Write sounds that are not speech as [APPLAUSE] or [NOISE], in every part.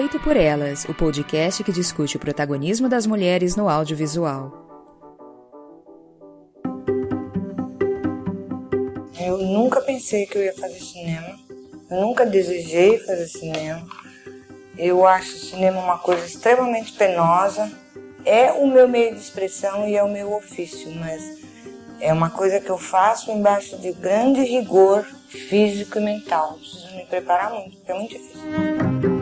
Feito por Elas, o podcast que discute o protagonismo das mulheres no audiovisual. Eu nunca pensei que eu ia fazer cinema. Eu nunca desejei fazer cinema. Eu acho o cinema uma coisa extremamente penosa. É o meu meio de expressão e é o meu ofício, mas é uma coisa que eu faço embaixo de grande rigor físico e mental. Preciso me preparar muito, porque é muito difícil.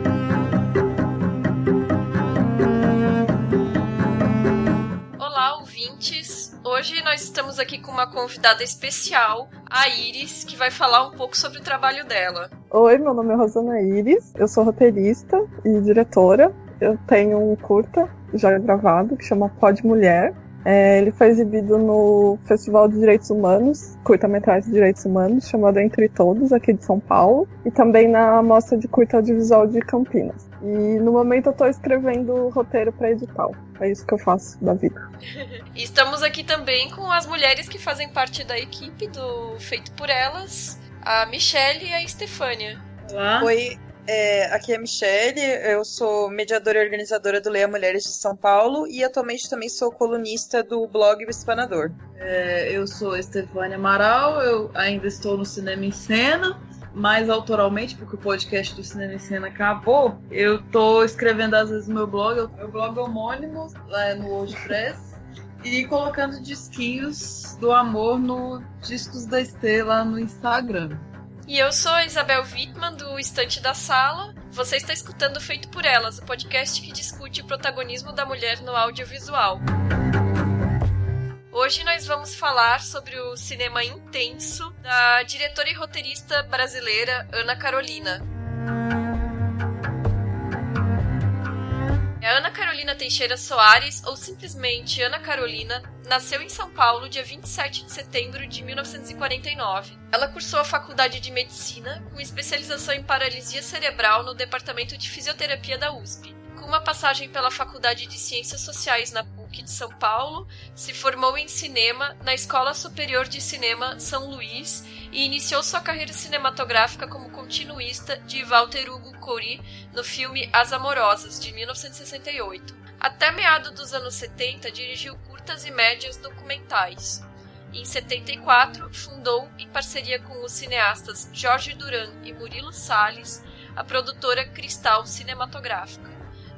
Hoje nós estamos aqui com uma convidada especial, a Iris, que vai falar um pouco sobre o trabalho dela. Oi, meu nome é Rosana Iris, eu sou roteirista e diretora. Eu tenho um curta já gravado que chama Pode Mulher. É, ele foi exibido no Festival de Direitos Humanos, curta-metragem de Direitos Humanos, chamado Entre Todos, aqui de São Paulo, e também na Mostra de Curta Audiovisual de Campinas. E no momento eu estou escrevendo roteiro para edital. É isso que eu faço da vida. [LAUGHS] Estamos aqui também com as mulheres que fazem parte da equipe do Feito por Elas, a Michelle e a Estefânia. Olá. Oi, é, aqui é a Michelle, eu sou mediadora e organizadora do Leia Mulheres de São Paulo e atualmente também sou colunista do blog O Espanador. É, eu sou Estefânia Amaral, eu ainda estou no Cinema em Cena mais autoralmente, porque o podcast do Cinema em Cena acabou, eu tô escrevendo às vezes no meu blog, meu blog homônimo, lá no WordPress, e colocando disquinhos do amor no Discos da Estrela no Instagram. E eu sou a Isabel Wittmann, do Estante da Sala. Você está escutando Feito por Elas, o podcast que discute o protagonismo da mulher no audiovisual. Hoje nós vamos falar sobre o cinema intenso da diretora e roteirista brasileira Ana Carolina. A Ana Carolina Teixeira Soares, ou simplesmente Ana Carolina, nasceu em São Paulo dia 27 de setembro de 1949. Ela cursou a faculdade de medicina com especialização em paralisia cerebral no departamento de fisioterapia da USP. Com uma passagem pela Faculdade de Ciências Sociais na PUC de São Paulo, se formou em cinema na Escola Superior de Cinema São Luís e iniciou sua carreira cinematográfica como continuista de Walter Hugo Cori no filme As Amorosas, de 1968. Até meado dos anos 70, dirigiu curtas e médias documentais. Em 74, fundou, em parceria com os cineastas Jorge Duran e Murilo Salles, a produtora Cristal Cinematográfica.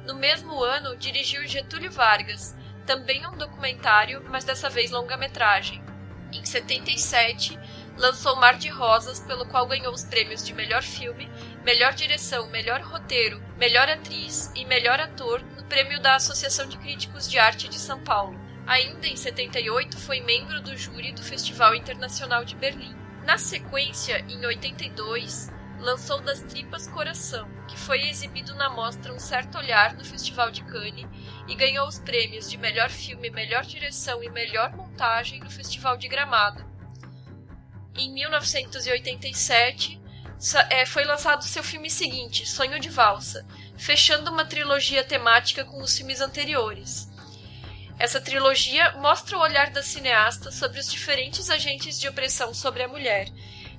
No mesmo ano, dirigiu Getúlio Vargas, também um documentário, mas dessa vez longa-metragem. Em 77, lançou Mar de Rosas, pelo qual ganhou os prêmios de melhor filme, melhor direção, melhor roteiro, melhor atriz e melhor ator no prêmio da Associação de Críticos de Arte de São Paulo. Ainda em 78, foi membro do júri do Festival Internacional de Berlim. Na sequência, em 82, lançou Das Tripas Coração, que foi exibido na mostra Um Certo Olhar no Festival de Cannes e ganhou os prêmios de melhor filme, melhor direção e melhor montagem no Festival de Gramado. Em 1987, é, foi lançado seu filme seguinte, Sonho de Valsa, fechando uma trilogia temática com os filmes anteriores. Essa trilogia mostra o olhar da cineasta sobre os diferentes agentes de opressão sobre a mulher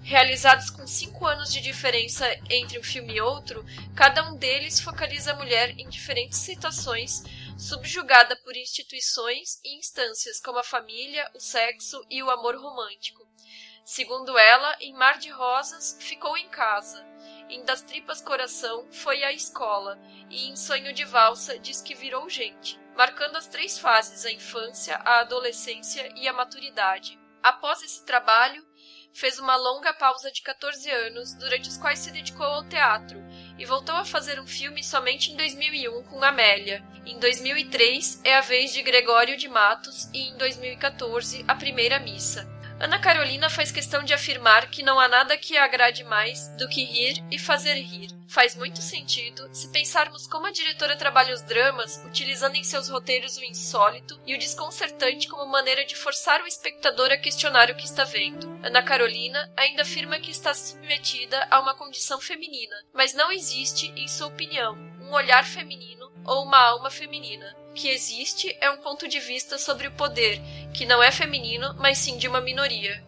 realizados com cinco anos de diferença entre um filme e outro, cada um deles focaliza a mulher em diferentes situações, subjugada por instituições e instâncias como a família, o sexo e o amor romântico. Segundo ela, em Mar de Rosas, ficou em casa. Em Das Tripas Coração, foi à escola. E em Sonho de Valsa, diz que virou gente. marcando as três fases: a infância, a adolescência e a maturidade. Após esse trabalho, fez uma longa pausa de 14 anos, durante os quais se dedicou ao teatro, e voltou a fazer um filme somente em 2001 com Amélia. Em 2003 é a vez de Gregório de Matos e em 2014 a primeira missa. Ana Carolina faz questão de afirmar que não há nada que agrade mais do que rir e fazer rir. Faz muito sentido se pensarmos como a diretora trabalha os dramas, utilizando em seus roteiros o insólito e o desconcertante como maneira de forçar o espectador a questionar o que está vendo. Ana Carolina ainda afirma que está submetida a uma condição feminina, mas não existe, em sua opinião, um olhar feminino ou uma alma feminina que existe é um ponto de vista sobre o poder, que não é feminino, mas sim de uma minoria.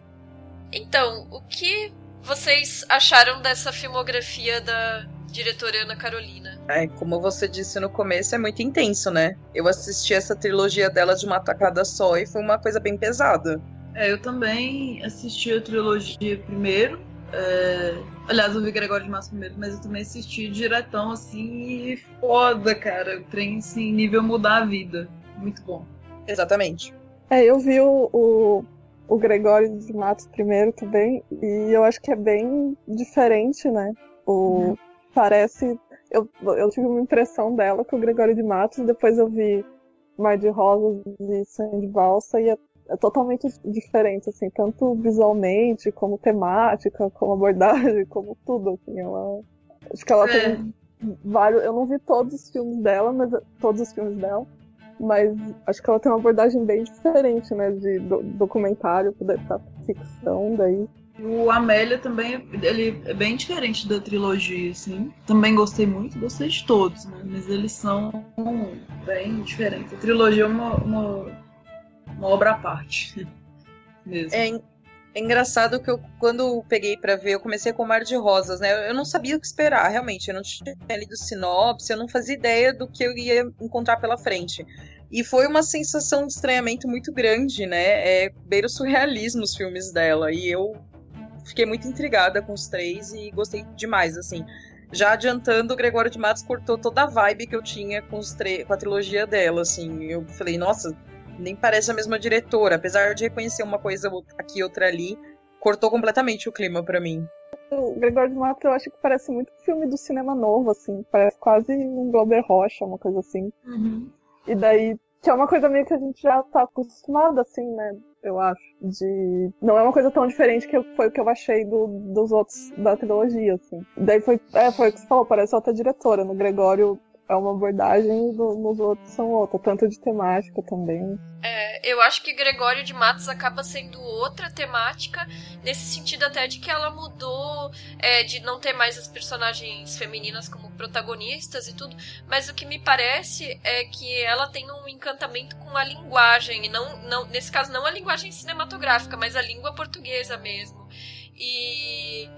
Então, o que vocês acharam dessa filmografia da diretora Ana Carolina? É, como você disse no começo, é muito intenso, né? Eu assisti essa trilogia dela de uma tacada só e foi uma coisa bem pesada. É, eu também assisti a trilogia primeiro, é... Aliás, eu vi Gregório de Massa primeiro, mas eu também assisti diretão, assim, e foda, cara. O trem, assim, nível mudar a vida. Muito bom. Exatamente. É, eu vi o, o, o Gregório de Matos primeiro também, e eu acho que é bem diferente, né? O, uhum. Parece. Eu, eu tive uma impressão dela com o Gregório de Matos, depois eu vi Mar de Rosas e Sangue de Valsa, e é totalmente diferente, assim, tanto visualmente, como temática, como abordagem, [LAUGHS] como tudo, assim, ela... Acho que ela é. tem vários... Eu não vi todos os filmes dela, mas... Todos os filmes dela, mas acho que ela tem uma abordagem bem diferente, né, de do, documentário para ficção, daí... O Amélia também, ele é bem diferente da trilogia, assim. Também gostei muito, gostei de todos, né? Mas eles são bem diferentes. A trilogia é uma, uma uma obra à parte. [LAUGHS] Mesmo. É, é engraçado que eu, quando peguei para ver, eu comecei com Mar de Rosas, né? Eu não sabia o que esperar, realmente. Eu não tinha lido sinopse, eu não fazia ideia do que eu ia encontrar pela frente. E foi uma sensação de estranhamento muito grande, né? É, beira o surrealismo os filmes dela. E eu fiquei muito intrigada com os três e gostei demais, assim. Já adiantando, o Gregório de Matos cortou toda a vibe que eu tinha com, os com a trilogia dela, assim. Eu falei, nossa, nem parece a mesma diretora, apesar de reconhecer uma coisa aqui outra ali, cortou completamente o clima para mim. O Gregório de Matos eu acho que parece muito filme do cinema novo, assim, parece quase um Glauber Rocha, uma coisa assim. Uhum. E daí, que é uma coisa meio que a gente já tá acostumado, assim, né? Eu acho. De. Não é uma coisa tão diferente que foi o que eu achei do, dos outros da trilogia, assim. Daí foi. É, foi o que você falou, parece outra diretora. No Gregório é uma abordagem e nos outros são outra, tanto de temática também. É, eu acho que Gregório de Matos acaba sendo outra temática, nesse sentido até de que ela mudou, é, de não ter mais as personagens femininas como protagonistas e tudo, mas o que me parece é que ela tem um encantamento com a linguagem, e não, não nesse caso não a linguagem cinematográfica, mas a língua portuguesa mesmo. E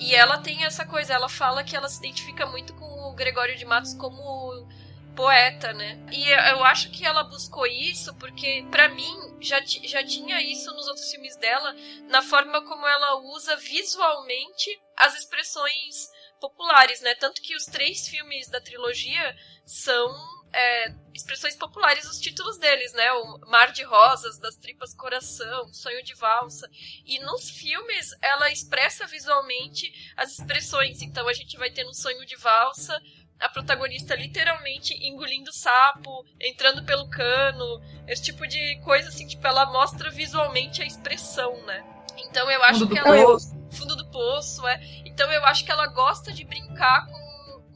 e ela tem essa coisa, ela fala que ela se identifica muito com o Gregório de Matos como poeta, né? E eu acho que ela buscou isso porque, para mim, já, já tinha isso nos outros filmes dela, na forma como ela usa visualmente as expressões populares, né? Tanto que os três filmes da trilogia são é, expressões populares os títulos deles, né? O Mar de Rosas, Das Tripas Coração, Sonho de Valsa. E nos filmes ela expressa visualmente as expressões. Então a gente vai ter no Sonho de Valsa a protagonista literalmente engolindo sapo, entrando pelo cano, esse tipo de coisa assim, tipo, ela mostra visualmente a expressão, né? Então eu acho fundo que ela. Poço. Fundo do poço, é. Então eu acho que ela gosta de brincar com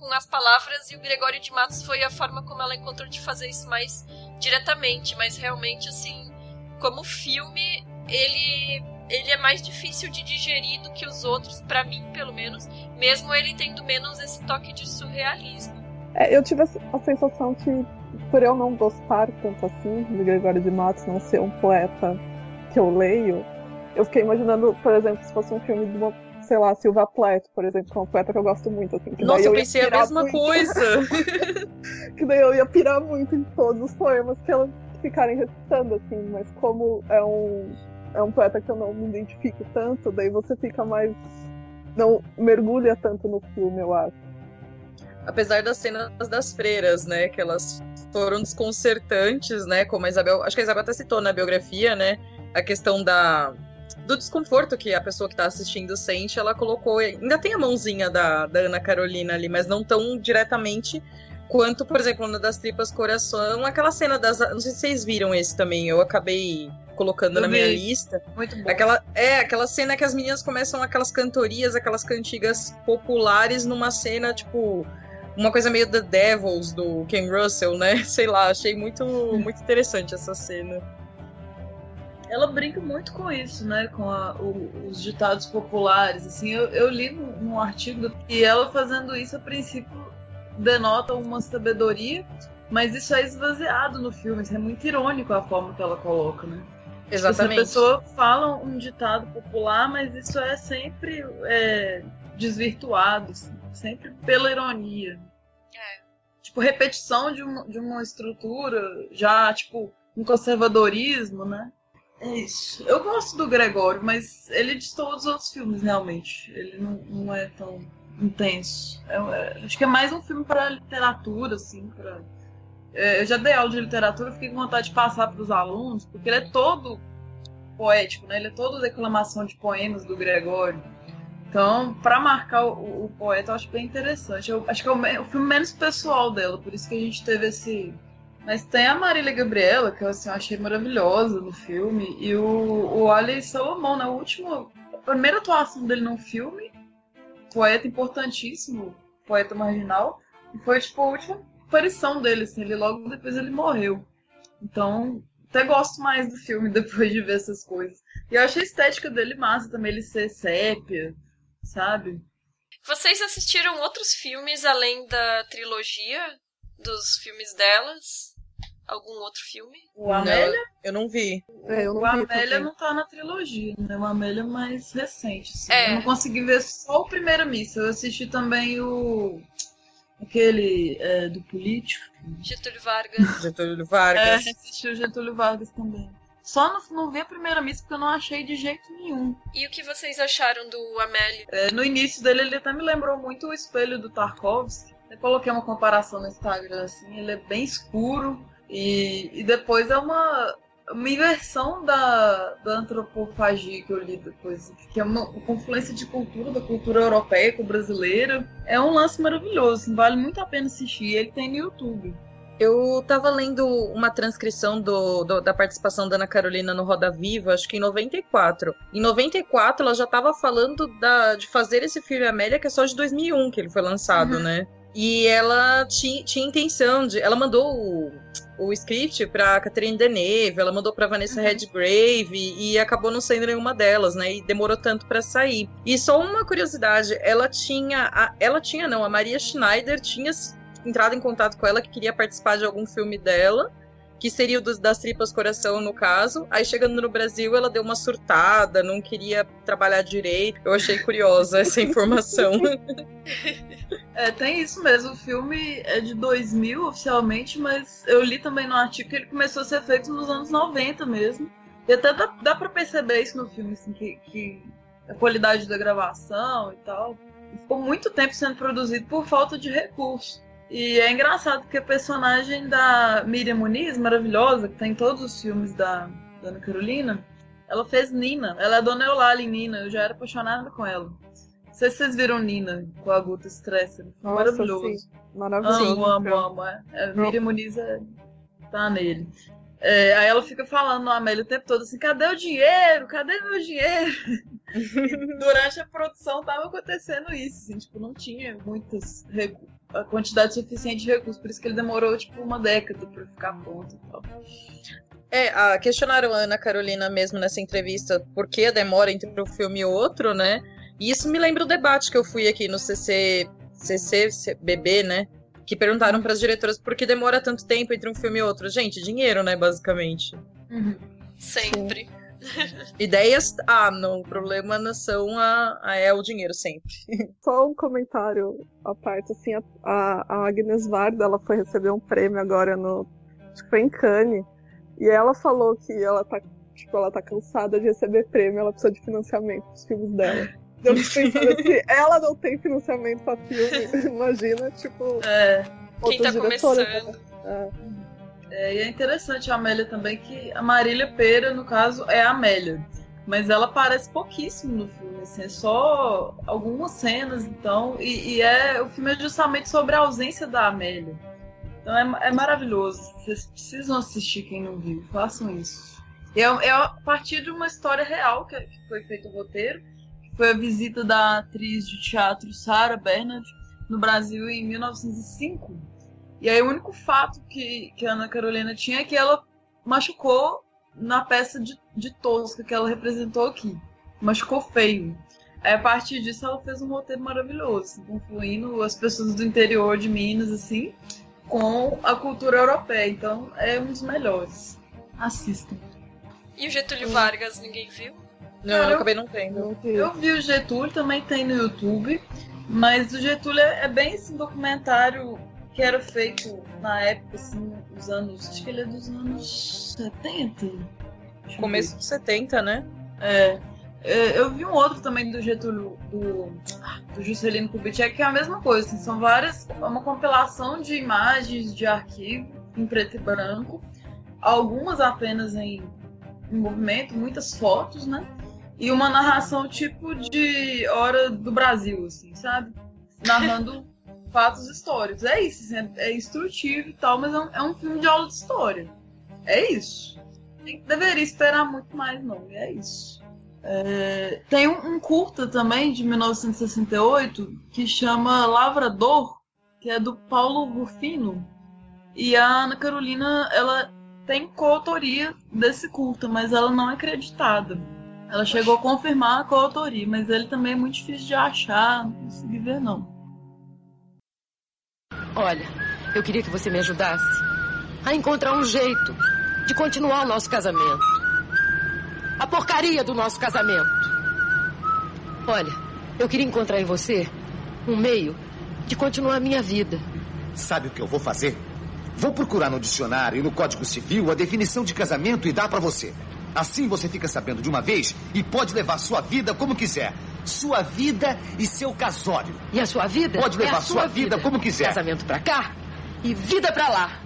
com as palavras e o Gregório de Matos foi a forma como ela encontrou de fazer isso mais diretamente, mas realmente assim, como filme, ele ele é mais difícil de digerir do que os outros, para mim, pelo menos, mesmo ele tendo menos esse toque de surrealismo. É, eu tive a sensação que, por eu não gostar tanto assim do Gregório de Matos, não ser um poeta que eu leio, eu fiquei imaginando, por exemplo, se fosse um filme de uma sei lá, Silva Plath, por exemplo, que é uma poeta que eu gosto muito. Assim, Nossa, eu, eu pensei a mesma muito. coisa! [LAUGHS] que daí eu ia pirar muito em todos os poemas que elas ficarem recitando, assim, mas como é um, é um poeta que eu não me identifico tanto, daí você fica mais. não mergulha tanto no filme, eu acho. Apesar das cenas das freiras, né? Que elas foram desconcertantes, né? Como a Isabel. Acho que a Isabel até citou na biografia, né? A questão da. Do desconforto que a pessoa que tá assistindo sente, ela colocou. Ainda tem a mãozinha da, da Ana Carolina ali, mas não tão diretamente quanto, por exemplo, na das tripas coração, aquela cena das. Não sei se vocês viram esse também, eu acabei colocando eu na vi. minha lista. Muito bom. Aquela, é, aquela cena que as meninas começam aquelas cantorias, aquelas cantigas populares numa cena, tipo, uma coisa meio The Devils do Ken Russell, né? [LAUGHS] Sei lá, achei muito, muito interessante essa cena. Ela brinca muito com isso, né? Com a, o, os ditados populares. Assim, eu, eu li num artigo e ela fazendo isso a princípio denota uma sabedoria, mas isso é esvaziado no filme. Isso é muito irônico a forma que ela coloca, né? Exatamente. Tipo, a pessoa fala um ditado popular, mas isso é sempre é, desvirtuado, assim, sempre pela ironia. É. Tipo, repetição de uma, de uma estrutura, já, tipo, um conservadorismo, né? É isso. Eu gosto do Gregório, mas ele de todos os outros filmes, realmente. Ele não, não é tão intenso. É, é, acho que é mais um filme para literatura, assim, para é, eu já dei aula de literatura, fiquei com vontade de passar para os alunos, porque ele é todo poético, né? Ele é todo declamação de poemas do Gregório. Então, para marcar o, o, poeta, eu acho bem interessante. Eu acho que é o, o, filme menos pessoal dela, por isso que a gente teve esse. Mas tem a Marília Gabriela, que eu, assim, eu achei maravilhosa no filme, e o, o Ali Salomão, na né? última. A primeira atuação dele no filme, poeta importantíssimo, poeta marginal, e foi tipo a última aparição dele, assim, ele logo depois ele morreu. Então, até gosto mais do filme [LAUGHS] depois de ver essas coisas. E eu achei a estética dele massa também, ele ser sépia, sabe? Vocês assistiram outros filmes além da trilogia dos filmes delas? Algum outro filme? O Amélia? Não, eu não vi. É, eu não o vi Amélia não tá na trilogia, né? O Amélia é mais recente. Assim. É. Eu não consegui ver só o Primeira Missa. Eu assisti também o Aquele é, do político. Getúlio Vargas. [LAUGHS] Getúlio Vargas. É, assisti o Getúlio Vargas também. Só não, não vi a primeira missa porque eu não achei de jeito nenhum. E o que vocês acharam do Amélio? É, no início dele, ele até me lembrou muito o espelho do Tarkovsky. Eu coloquei uma comparação no Instagram, assim, ele é bem escuro. E, e depois é uma, uma inversão da, da antropofagia que eu li depois, que é uma, uma confluência de cultura, da cultura europeia com brasileira. É um lance maravilhoso, assim, vale muito a pena assistir. Ele tem no YouTube. Eu tava lendo uma transcrição do, do, da participação da Ana Carolina no Roda Viva, acho que em 94. Em 94 ela já tava falando da, de fazer esse filme Amélia, que é só de 2001 que ele foi lançado, uhum. né? E ela tinha, tinha intenção de. Ela mandou o, o script pra Catherine Deneuve, ela mandou pra Vanessa uhum. Redgrave e acabou não sendo nenhuma delas, né? E demorou tanto para sair. E só uma curiosidade, ela tinha. A, ela tinha, não, a Maria Schneider tinha entrado em contato com ela que queria participar de algum filme dela que seria o dos, das tripas coração, no caso. Aí chegando no Brasil, ela deu uma surtada, não queria trabalhar direito. Eu achei curiosa essa [LAUGHS] informação. [LAUGHS] é, tem isso mesmo. O filme é de 2000 oficialmente, mas eu li também no artigo que ele começou a ser feito nos anos 90 mesmo. E até dá, dá pra perceber isso no filme, assim, que, que a qualidade da gravação e tal. Ficou muito tempo sendo produzido por falta de recurso. E é engraçado porque a personagem da Miriam Muniz, maravilhosa, que tá em todos os filmes da, da Ana Carolina, ela fez Nina. Ela é a Dona Eulalie em Nina. Eu já era apaixonada com ela. Não sei se vocês viram Nina com a Guta Stresser. Maravilhoso. Sim. Maravilhoso. Amo, amo, amo. É. É, Miriam Muniz é... tá nele. É, aí ela fica falando no Amélia o tempo todo assim: cadê o dinheiro? Cadê meu dinheiro? [LAUGHS] durante a produção tava acontecendo isso, assim, tipo, não tinha muitas recursos a quantidade suficiente de recursos, por isso que ele demorou tipo uma década para ficar pronto e tal. É, a, questionaram a Ana Carolina mesmo nessa entrevista por que a demora entre um filme e outro, né? E isso me lembra o debate que eu fui aqui no CC, CCBB, né? Que perguntaram para as diretoras por que demora tanto tempo entre um filme e outro. Gente, dinheiro, né, basicamente. Uhum. Sempre. Sim. [LAUGHS] Ideias, ah, não. O problema não são a, a, é o dinheiro sempre. [LAUGHS] Só um comentário à parte, assim, a, a Agnes Varda, ela foi receber um prêmio agora no. Acho que foi em Cannes. E ela falou que ela tá, tipo, ela tá cansada de receber prêmio, ela precisa de financiamento dos filmes dela. Eu pensando [LAUGHS] assim, ela não tem financiamento pra filme, imagina, tipo. É. Quem tá começando. É. É, e é interessante a Amélia também, que a Marília Pera, no caso, é a Amélia. Mas ela aparece pouquíssimo no filme, assim, é só algumas cenas, então. E, e é o filme é justamente sobre a ausência da Amélia. Então é, é maravilhoso. Vocês precisam assistir quem não viu, façam isso. É, é a partir de uma história real que, que foi feito o roteiro, que foi a visita da atriz de teatro Sarah Bernard no Brasil em 1905. E aí o único fato que, que a Ana Carolina tinha é que ela machucou na peça de, de Tosca que ela representou aqui. Machucou feio. Aí, a partir disso, ela fez um roteiro maravilhoso, concluindo as pessoas do interior de Minas, assim, com a cultura europeia. Então, é um dos melhores. Assistam. E o Getúlio Vargas, ninguém viu? Não, Cara, eu acabei não tendo. Eu vi o Getúlio, também tem no YouTube. Mas o Getúlio é, é bem esse documentário que era feito na época, assim, dos anos. Acho que ele é dos anos 70. Começo dos 70, né? É. é. Eu vi um outro também do Getúlio, do, do Juscelino Kubitschek, que é a mesma coisa. Assim, são várias. É uma compilação de imagens de arquivo em preto e branco, algumas apenas em, em movimento, muitas fotos, né? E uma narração tipo de Hora do Brasil, assim, sabe? Narrando fatos históricos. É isso, assim, é, é instrutivo e tal, mas é um, é um, filme de aula de história. É isso. Deveria esperar muito mais, não. É isso. É, tem um, um, curta também, de 1968, que chama Lavrador, que é do Paulo Rufino. E a Ana Carolina, ela tem coautoria desse curta, mas ela não é acreditada. Ela chegou a confirmar a coautoria, mas ele também é muito difícil de achar, não consegui ver não. Olha, eu queria que você me ajudasse a encontrar um jeito de continuar o nosso casamento. A porcaria do nosso casamento. Olha, eu queria encontrar em você um meio de continuar a minha vida. Sabe o que eu vou fazer? Vou procurar no dicionário e no Código Civil a definição de casamento e dar para você. Assim você fica sabendo de uma vez e pode levar sua vida como quiser sua vida e seu casório. E a sua vida? Pode levar é sua, sua vida, vida como quiser. Casamento pra cá e vida pra lá.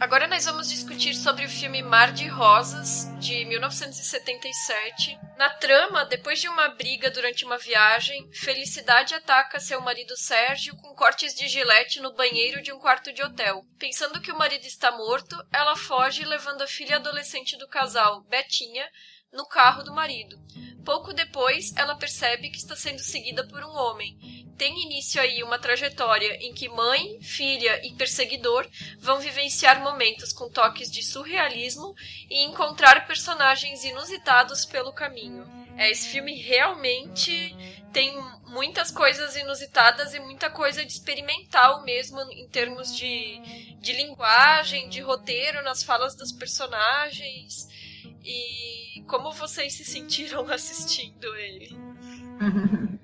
Agora nós vamos discutir sobre o filme Mar de Rosas, de 1977. Na trama, depois de uma briga durante uma viagem, Felicidade ataca seu marido Sérgio com cortes de gilete no banheiro de um quarto de hotel. Pensando que o marido está morto, ela foge levando a filha adolescente do casal, Betinha, no carro do marido. Pouco depois, ela percebe que está sendo seguida por um homem. Tem início aí uma trajetória em que mãe, filha e perseguidor vão vivenciar momentos com toques de surrealismo e encontrar personagens inusitados pelo caminho. É, esse filme realmente tem muitas coisas inusitadas e muita coisa de experimental mesmo em termos de, de linguagem, de roteiro nas falas dos personagens. E como vocês se sentiram [LAUGHS] assistindo ele? [LAUGHS]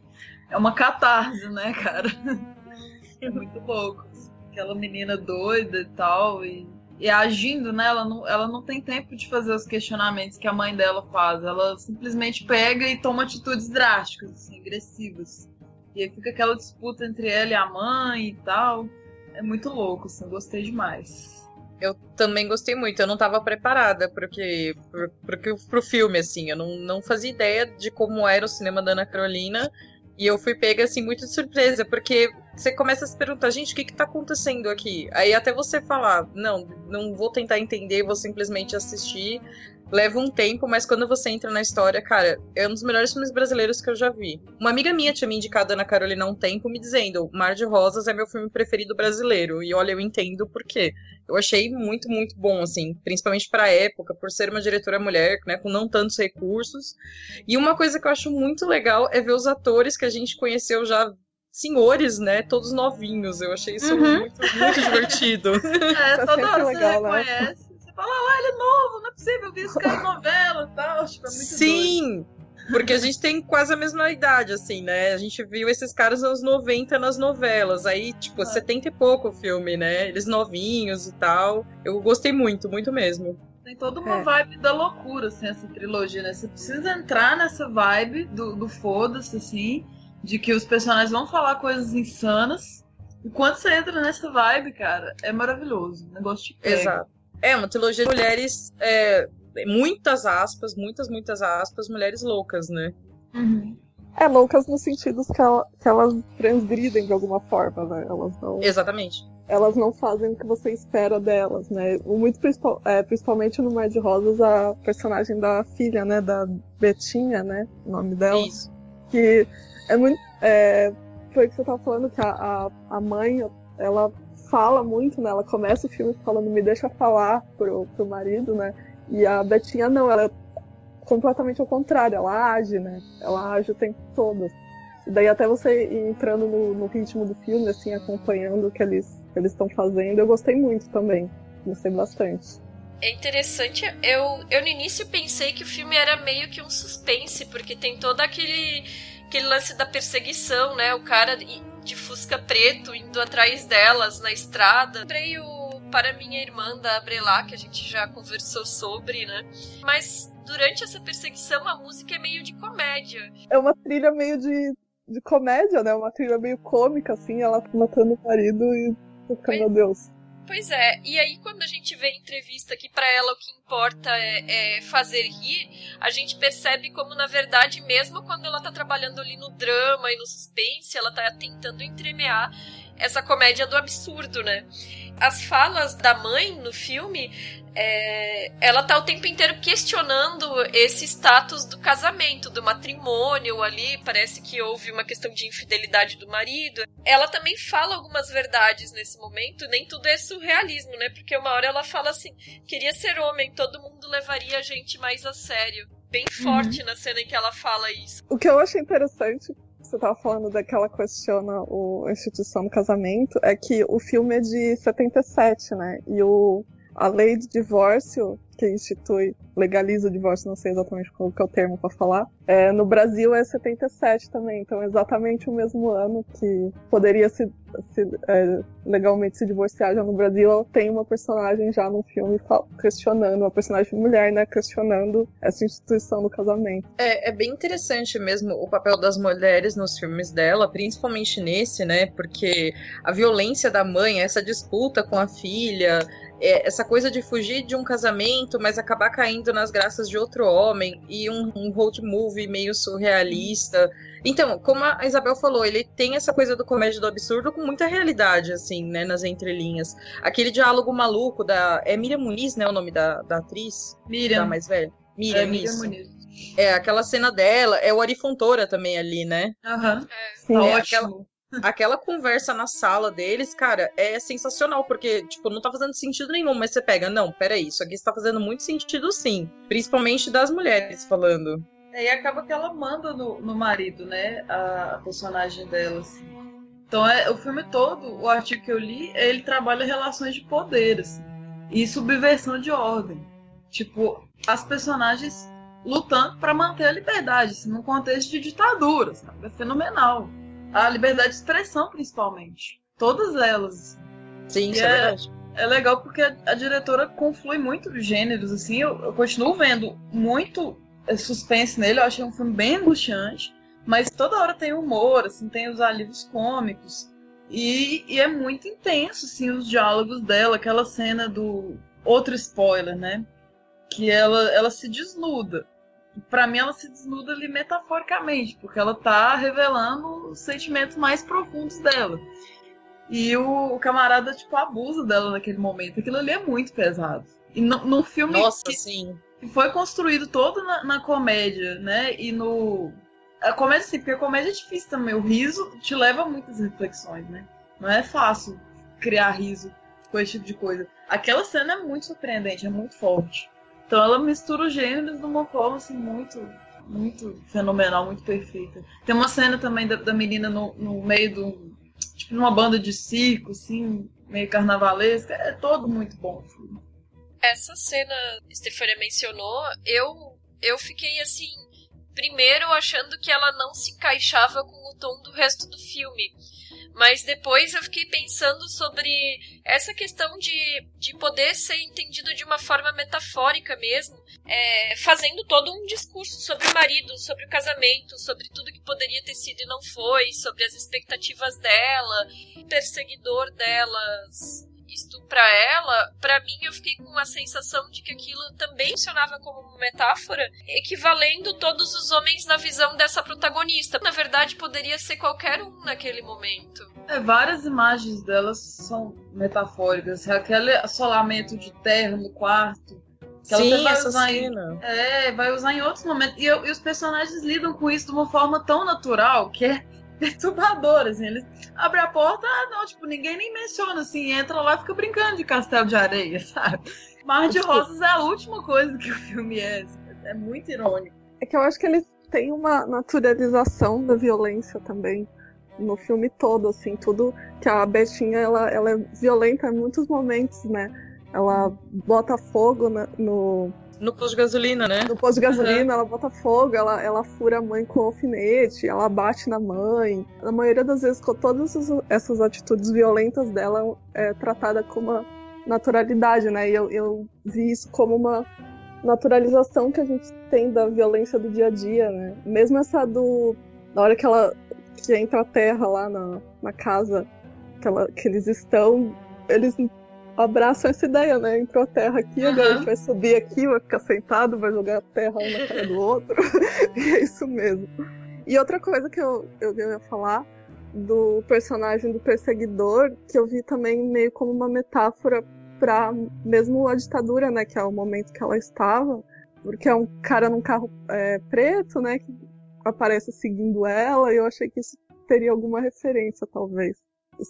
É uma catarse, né, cara? [LAUGHS] É muito louco. Aquela menina doida e tal, e, e agindo, né? Ela não, ela não tem tempo de fazer os questionamentos que a mãe dela faz. Ela simplesmente pega e toma atitudes drásticas, assim, agressivas. E aí fica aquela disputa entre ela e a mãe e tal. É muito louco, assim, gostei demais. Eu também gostei muito. Eu não estava preparada porque pro, pro, pro filme, assim. Eu não, não fazia ideia de como era o cinema da Ana Carolina. E eu fui pega, assim, muito de surpresa, porque você começa a se perguntar, gente, o que que tá acontecendo aqui? Aí até você falar, não, não vou tentar entender, vou simplesmente assistir leva um tempo, mas quando você entra na história, cara, é um dos melhores filmes brasileiros que eu já vi. Uma amiga minha tinha me indicado Ana Carolina há um tempo, me dizendo: Mar de Rosas é meu filme preferido brasileiro. E olha, eu entendo por quê. Eu achei muito, muito bom, assim, principalmente pra época, por ser uma diretora mulher, né, com não tantos recursos. E uma coisa que eu acho muito legal é ver os atores que a gente conheceu já senhores, né? Todos novinhos. Eu achei isso uhum. muito, muito divertido. [LAUGHS] É, toda hora você legal, né? reconhece. Fala, ah, ele é novo, não é possível, eu vi esse cara novela e tal. Tipo, é muito Sim! Doido. Porque a gente tem quase a mesma idade, assim, né? A gente viu esses caras aos 90 nas novelas. Aí, tipo, ah. 70 e pouco o filme, né? Eles novinhos e tal. Eu gostei muito, muito mesmo. Tem toda uma é. vibe da loucura, assim, essa trilogia, né? Você precisa entrar nessa vibe do, do foda-se, assim, de que os personagens vão falar coisas insanas E quando você entra nessa vibe, cara, é maravilhoso. O negócio de pega. Exato. É uma trilogia de mulheres, é, muitas aspas, muitas, muitas aspas, mulheres loucas, né? Uhum. É, loucas no sentido que, ela, que elas transgridem de alguma forma, né? Elas não. Exatamente. Elas não fazem o que você espera delas, né? Muito principal, é, principalmente no Mar de Rosas, a personagem da filha, né? Da Betinha, né? O nome dela. Isso. Que é muito. É, foi o que você tava falando, que a, a, a mãe, ela fala muito, né? Ela começa o filme falando, me deixa falar pro, pro marido, né? E a Betinha não, ela é completamente ao contrário, ela age, né? Ela age o tempo todo. E daí até você entrando no, no ritmo do filme, assim, acompanhando o que eles estão fazendo, eu gostei muito também. Gostei bastante. É interessante, eu, eu no início pensei que o filme era meio que um suspense, porque tem todo aquele, aquele lance da perseguição, né? O cara de Fusca preto indo atrás delas na estrada. Lembrei o Para Minha Irmã da Abrelá, que a gente já conversou sobre, né? Mas durante essa perseguição a música é meio de comédia. É uma trilha meio de, de comédia, né? Uma trilha meio cômica, assim, ela matando o marido e fica, meu Deus. Pois é, e aí quando a gente vê a entrevista que para ela o que importa é, é, fazer rir, a gente percebe como na verdade mesmo quando ela tá trabalhando ali no drama e no suspense, ela tá tentando entremear essa comédia do absurdo, né? As falas da mãe no filme é, ela tá o tempo inteiro questionando esse status do casamento, do matrimônio ali. Parece que houve uma questão de infidelidade do marido. Ela também fala algumas verdades nesse momento, nem tudo é surrealismo, né? Porque uma hora ela fala assim: queria ser homem, todo mundo levaria a gente mais a sério. Bem forte uhum. na cena em que ela fala isso. O que eu achei interessante você tava falando daquela questiona o, a instituição do casamento, é que o filme é de 77, né? E o, a lei de divórcio que institui, legaliza o divórcio, não sei exatamente qual é o termo para falar, é, no Brasil é 77 também, então é exatamente o mesmo ano que poderia se, se é, legalmente se divorciar já no Brasil, ela tem uma personagem já no filme questionando, uma personagem mulher, né, questionando essa instituição do casamento. É, é bem interessante mesmo o papel das mulheres nos filmes dela, principalmente nesse, né, porque a violência da mãe, essa disputa com a filha, é, essa coisa de fugir de um casamento, mas acabar caindo nas graças de outro homem, e um, um road movie meio surrealista. Então, como a Isabel falou, ele tem essa coisa do comédia do absurdo com muita realidade, assim, né, nas entrelinhas. Aquele diálogo maluco da. É Miriam Muniz, né, o nome da, da atriz? Miriam. Da mais velha. Miriam, é, Miriam Muniz. É, aquela cena dela, é o Ari Fontoura também ali, né? Aham. Uhum. É, é ótimo. Aquela, Aquela conversa na sala deles, cara, é sensacional, porque, tipo, não tá fazendo sentido nenhum, mas você pega, não, peraí, isso aqui está fazendo muito sentido sim. Principalmente das mulheres falando. É, e acaba que ela manda no, no marido, né? A, personagem dela, assim. Então, é, o filme todo, o artigo que eu li, ele trabalha relações de poder, assim, e subversão de ordem. Tipo, as personagens lutando para manter a liberdade, assim, num contexto de ditadura, sabe? É fenomenal a liberdade de expressão, principalmente. Todas elas. Sim, isso é, é, verdade. É legal porque a, a, diretora conflui muito gêneros, assim. Eu, eu, continuo vendo muito é, suspense nele, eu achei um filme bem angustiante. Mas toda hora tem humor, assim, tem os alívios cômicos. E, e é muito intenso, assim, os diálogos dela, aquela cena do. Outro spoiler, né? Que ela, ela se desnuda para mim ela se desnuda ali metaforicamente, porque ela tá revelando os sentimentos mais profundos dela. E o, o, camarada, tipo, abusa dela naquele momento. Aquilo ali é muito pesado. E no, num filme Nossa, que, sim. que foi construído todo na, na, comédia, né? E no. A comédia, sim, porque a comédia é difícil também. O riso te leva a muitas reflexões, né? Não é fácil criar riso com esse tipo de coisa. Aquela cena é muito surpreendente, é muito forte. Então ela mistura os gêneros de uma forma assim, muito, muito fenomenal, muito perfeita. Tem uma cena também da, da menina no, no meio do. Tipo, numa banda de circo, assim, meio carnavalesca. É todo muito bom. Essa cena, Stefania mencionou, eu, eu fiquei assim. Primeiro achando que ela não se encaixava com o tom do resto do filme. Mas depois eu fiquei pensando sobre essa questão de, de poder ser entendido de uma forma metafórica mesmo. é, fazendo todo um discurso sobre o marido, sobre o casamento, sobre tudo que poderia ter sido e não foi, sobre as expectativas dela, perseguidor delas estupra ela, para mim eu fiquei com a sensação de que aquilo também funcionava como uma metáfora, equivalendo todos os homens na visão dessa protagonista. Na verdade, poderia ser qualquer um naquele momento. É, várias imagens delas são metafóricas. Aquele assolamento de terra no quarto, que ela Sim, vai essa usar cena. Em, é, vai usar em outros momentos. E, e, os personagens lidam com isso de uma forma tão natural que é [LAUGHS] perturbador, assim. Eles abrem a porta, ah, não, tipo, ninguém nem menciona, assim, entra lá e fica brincando de castelo de areia, [LAUGHS] sabe? Mar de Rosas é a última coisa que o filme é. É muito irônico. É que eu acho que eles têm uma naturalização da violência também no filme todo, assim, tudo que a Betinha, ela, ela é violenta em muitos momentos, né? Ela bota fogo na, no... No posto de gasolina, né? No posto de gasolina, uhum. ela bota fogo, ela, ela fura a mãe com alfinete, ela bate na mãe. Na maioria das vezes, com todas essas atitudes violentas dela, é tratada com uma naturalidade, né? E eu, eu vi isso como uma naturalização que a gente tem da violência do dia a dia, né? Mesmo essa do... Na hora que ela que entra a terra lá na, na casa que, ela, que eles estão, eles abraçam essa ideia, né? Entrou a terra aqui, uhum. agora a gente vai subir aqui, vai ficar sentado, vai jogar a terra um na cara do outro. e [LAUGHS] é isso mesmo. E outra coisa que eu, eu ia falar do personagem do perseguidor, que eu vi também meio como uma metáfora para mesmo a ditadura, né? Que é o momento que ela estava. Porque é um cara num carro é, preto, né? Que aparece seguindo ela, e eu achei que isso teria alguma referência, talvez.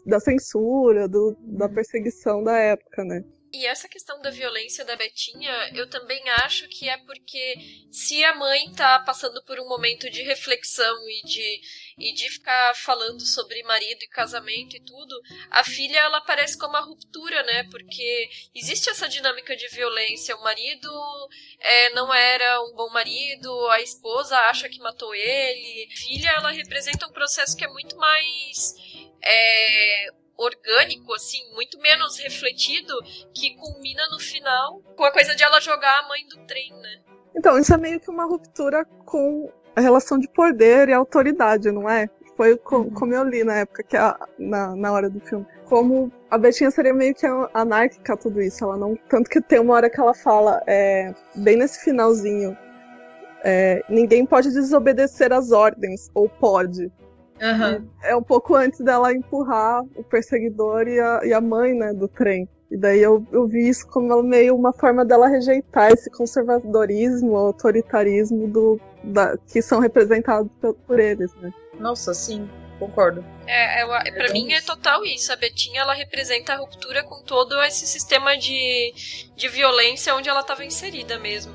Da censura, do, da perseguição da época, né? E essa questão da violência da Betinha, eu também acho que é porque se a mãe tá passando por um momento de reflexão e de, e de ficar falando sobre marido e casamento e tudo, a filha ela parece como uma ruptura, né? Porque existe essa dinâmica de violência. O marido é, não era um bom marido, a esposa acha que matou ele. A filha ela representa um processo que é muito mais. É, orgânico, assim, muito menos refletido, que culmina no final com a coisa de ela jogar a mãe do trem, né? Então, isso é meio que uma ruptura com a relação de poder e autoridade, não é? Foi como, como eu li na época, que a, na, na hora do filme. Como a Betinha seria meio que anárquica tudo isso. Ela não. Tanto que tem uma hora que ela fala, é, bem nesse finalzinho. É, ninguém pode desobedecer às ordens, ou pode. Uhum. É um pouco antes dela empurrar o perseguidor e a, e a mãe, né, do trem. E daí eu, eu vi isso como meio uma forma dela rejeitar esse conservadorismo, autoritarismo do, da, que são representados por, por eles, né? Nossa, sim, concordo. É, é, pra mim é total isso. A Betinha ela representa a ruptura com todo esse sistema de, de violência onde ela estava inserida mesmo.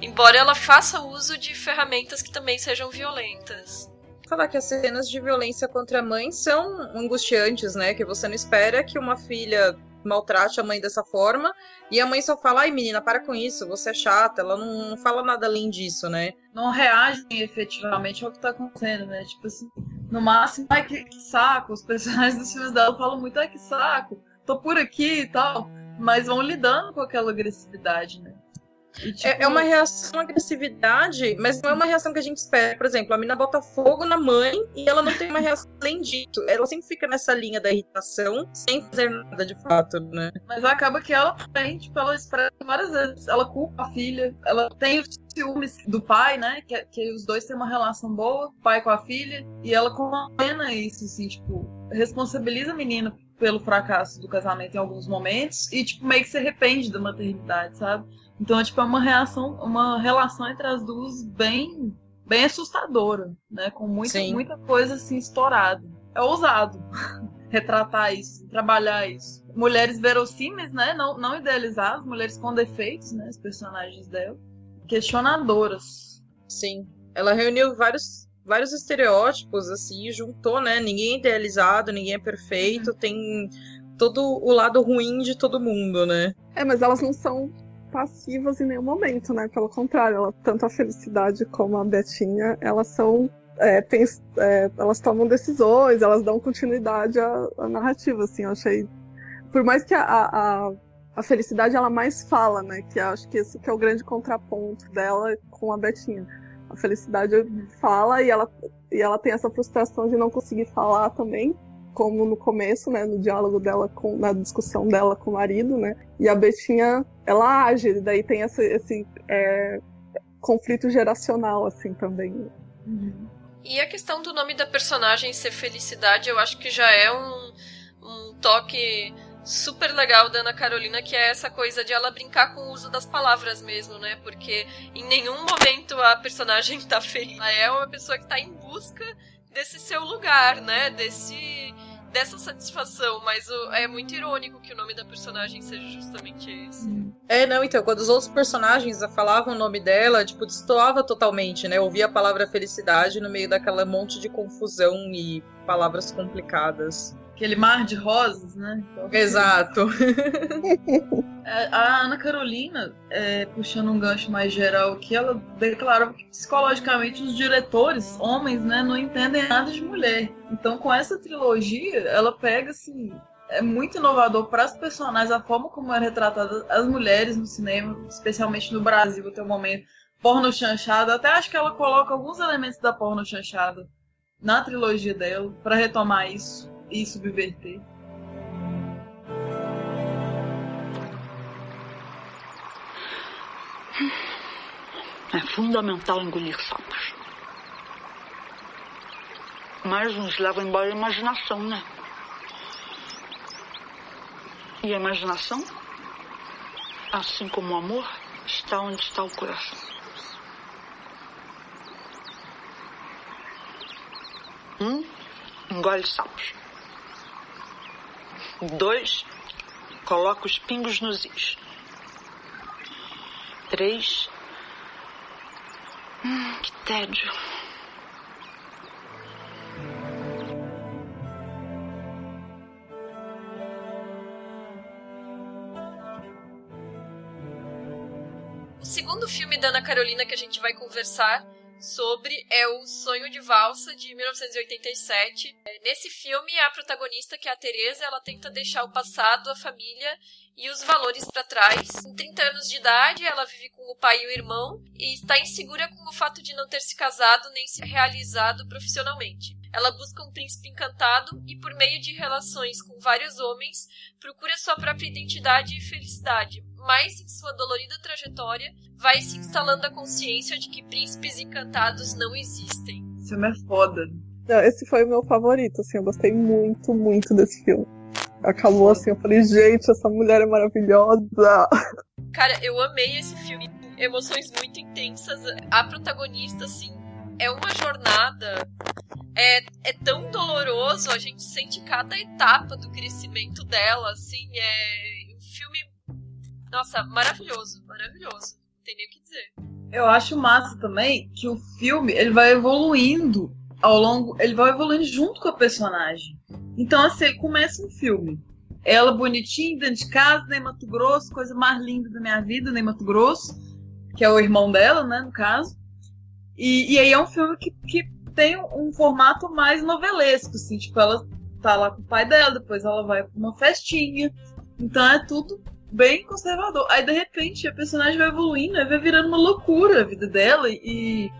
Embora ela faça uso de ferramentas que também sejam violentas falar que as cenas de violência contra a mãe são angustiantes, né? Que você não espera que uma filha maltrate a mãe dessa forma e a mãe só fala: ai menina, para com isso, você é chata. Ela não, fala nada além disso, né? Não reagem efetivamente ao que tá acontecendo, né? Tipo assim, no máximo, ai que, que saco. Os personagens dos filmes dela falam muito: ai que saco, tô por aqui e tal. Mas vão lidando com aquela agressividade, né? E, tipo... é, é, uma reação à agressividade, mas não é uma reação que a gente espera. Por exemplo, a mina bota fogo na mãe e ela não tem uma reação [LAUGHS] além disso. Ela sempre fica nessa linha da irritação, sem fazer nada de fato, né? Mas acaba que ela tem, tipo, ela expressa várias vezes. Ela culpa a filha, ela tem os ciúmes do pai, né? Que, que os dois têm uma relação boa, pai com a filha, e ela condena isso, assim, tipo, responsabiliza a menina pelo fracasso do casamento em alguns momentos e, tipo, meio que se arrepende da maternidade, sabe? Então, é, tipo, é uma reação, uma relação entre as duas bem, bem assustadora, né? Com muita, muita coisa assim estourada. É ousado [LAUGHS] retratar isso, trabalhar isso. Mulheres verossímeis, né? Não, não idealizadas, mulheres com defeitos, né? Os personagens dela. Questionadoras. Sim. Ela reuniu vários vários estereótipos, assim, juntou, né? Ninguém é idealizado, ninguém é perfeito, uhum. tem todo o lado ruim de todo mundo, né? É, mas elas não são passivas em nenhum momento, né? Pelo contrário, ela, tanto a Felicidade como a Betinha, elas são. É, tem, é, elas tomam decisões, elas dão continuidade à, à, narrativa, assim, eu achei. Por mais que a, a, a felicidade ela mais fala, né? Que acho que esse que é o grande contraponto dela com a Betinha. A felicidade fala e ela, e ela tem essa frustração de não conseguir falar também, como no começo, né, no diálogo dela com, na discussão dela com o marido, né, e a Betinha, ela age, e daí tem esse, esse é, conflito geracional, assim, também. Uhum. E a questão do nome da personagem ser Felicidade, eu acho que já é um, um toque super legal da Ana Carolina, que é essa coisa de ela brincar com o uso das palavras mesmo, né? Porque em nenhum momento a personagem [LAUGHS] tá feliz. Ela é uma pessoa que tá em busca desse seu lugar, né? Desse dessa satisfação, mas o, é muito irônico que o nome da personagem seja justamente esse. É, não, então, quando os outros personagens falavam o nome dela, tipo, destoava totalmente, né? Ouvia a palavra felicidade no meio daquela monte de confusão e palavras complicadas aquele mar de rosas, né? Então, Exato. [LAUGHS] É, a Ana Carolina, é, puxando um gancho mais geral aqui, ela declarava que psicologicamente os diretores, homens, né, não entendem nada de mulher. Então, com essa trilogia, ela pega assim. É muito inovador para as personagens, a forma como é retratada as mulheres no cinema, especialmente no Brasil até o momento. Porno chanchada, até acho que ela coloca alguns elementos da porno chanchada na trilogia dela para retomar isso e subverter. É fundamental engolir sapos. Mas nos leva embora a imaginação, né? E a imaginação, assim como o amor, está onde está o coração. Um, engole sapos. Dois, coloca os pingos nos is. Três. Hum, que tédio. O segundo filme da Ana Carolina que a gente vai conversar sobre é o Sonho de Valsa de 1987. É, nesse filme, a protagonista, que é a Teresa, ela tenta deixar o passado, a família e os valores para trás. Com 30 anos de idade, ela vive com o pai e o irmão e está insegura com o fato de não ter se casado nem se realizado profissionalmente. Ela busca um príncipe encantado e, por meio de relações com vários homens, procura sua própria identidade e felicidade, mas em sua dolorida trajetória vai se instalando a consciência de que príncipes encantados não existem. Esse filme é foda. Não, esse foi o meu favorito, assim, eu gostei muito, muito desse filme. Acabou assim, eu falei, gente, essa mulher é maravilhosa. [LAUGHS] Cara, eu amei esse filme. Emoções muito intensas. A protagonista, assim, é uma jornada. É, é tão doloroso, a gente sente cada etapa do crescimento dela, assim, é nossa, maravilhoso, maravilhoso. Não tem nem o que dizer. Eu acho massa também que o filme ele vai evoluindo ao longo. Ele vai evoluindo junto com a personagem. Então, assim, começa um filme. Ela bonitinha, dentro de casa, nem Mato Grosso, coisa mais linda da minha vida, nem Mato Grosso, que é o irmão dela, né, no caso. E, e aí é um filme que, que tem um, formato mais novelesco, assim, tipo, ela tá lá com o pai dela, depois ela vai pra uma festinha. Então é tudo bem conservador. Aí de repente a personagem vai evoluindo, vai virando uma loucura a vida dela e,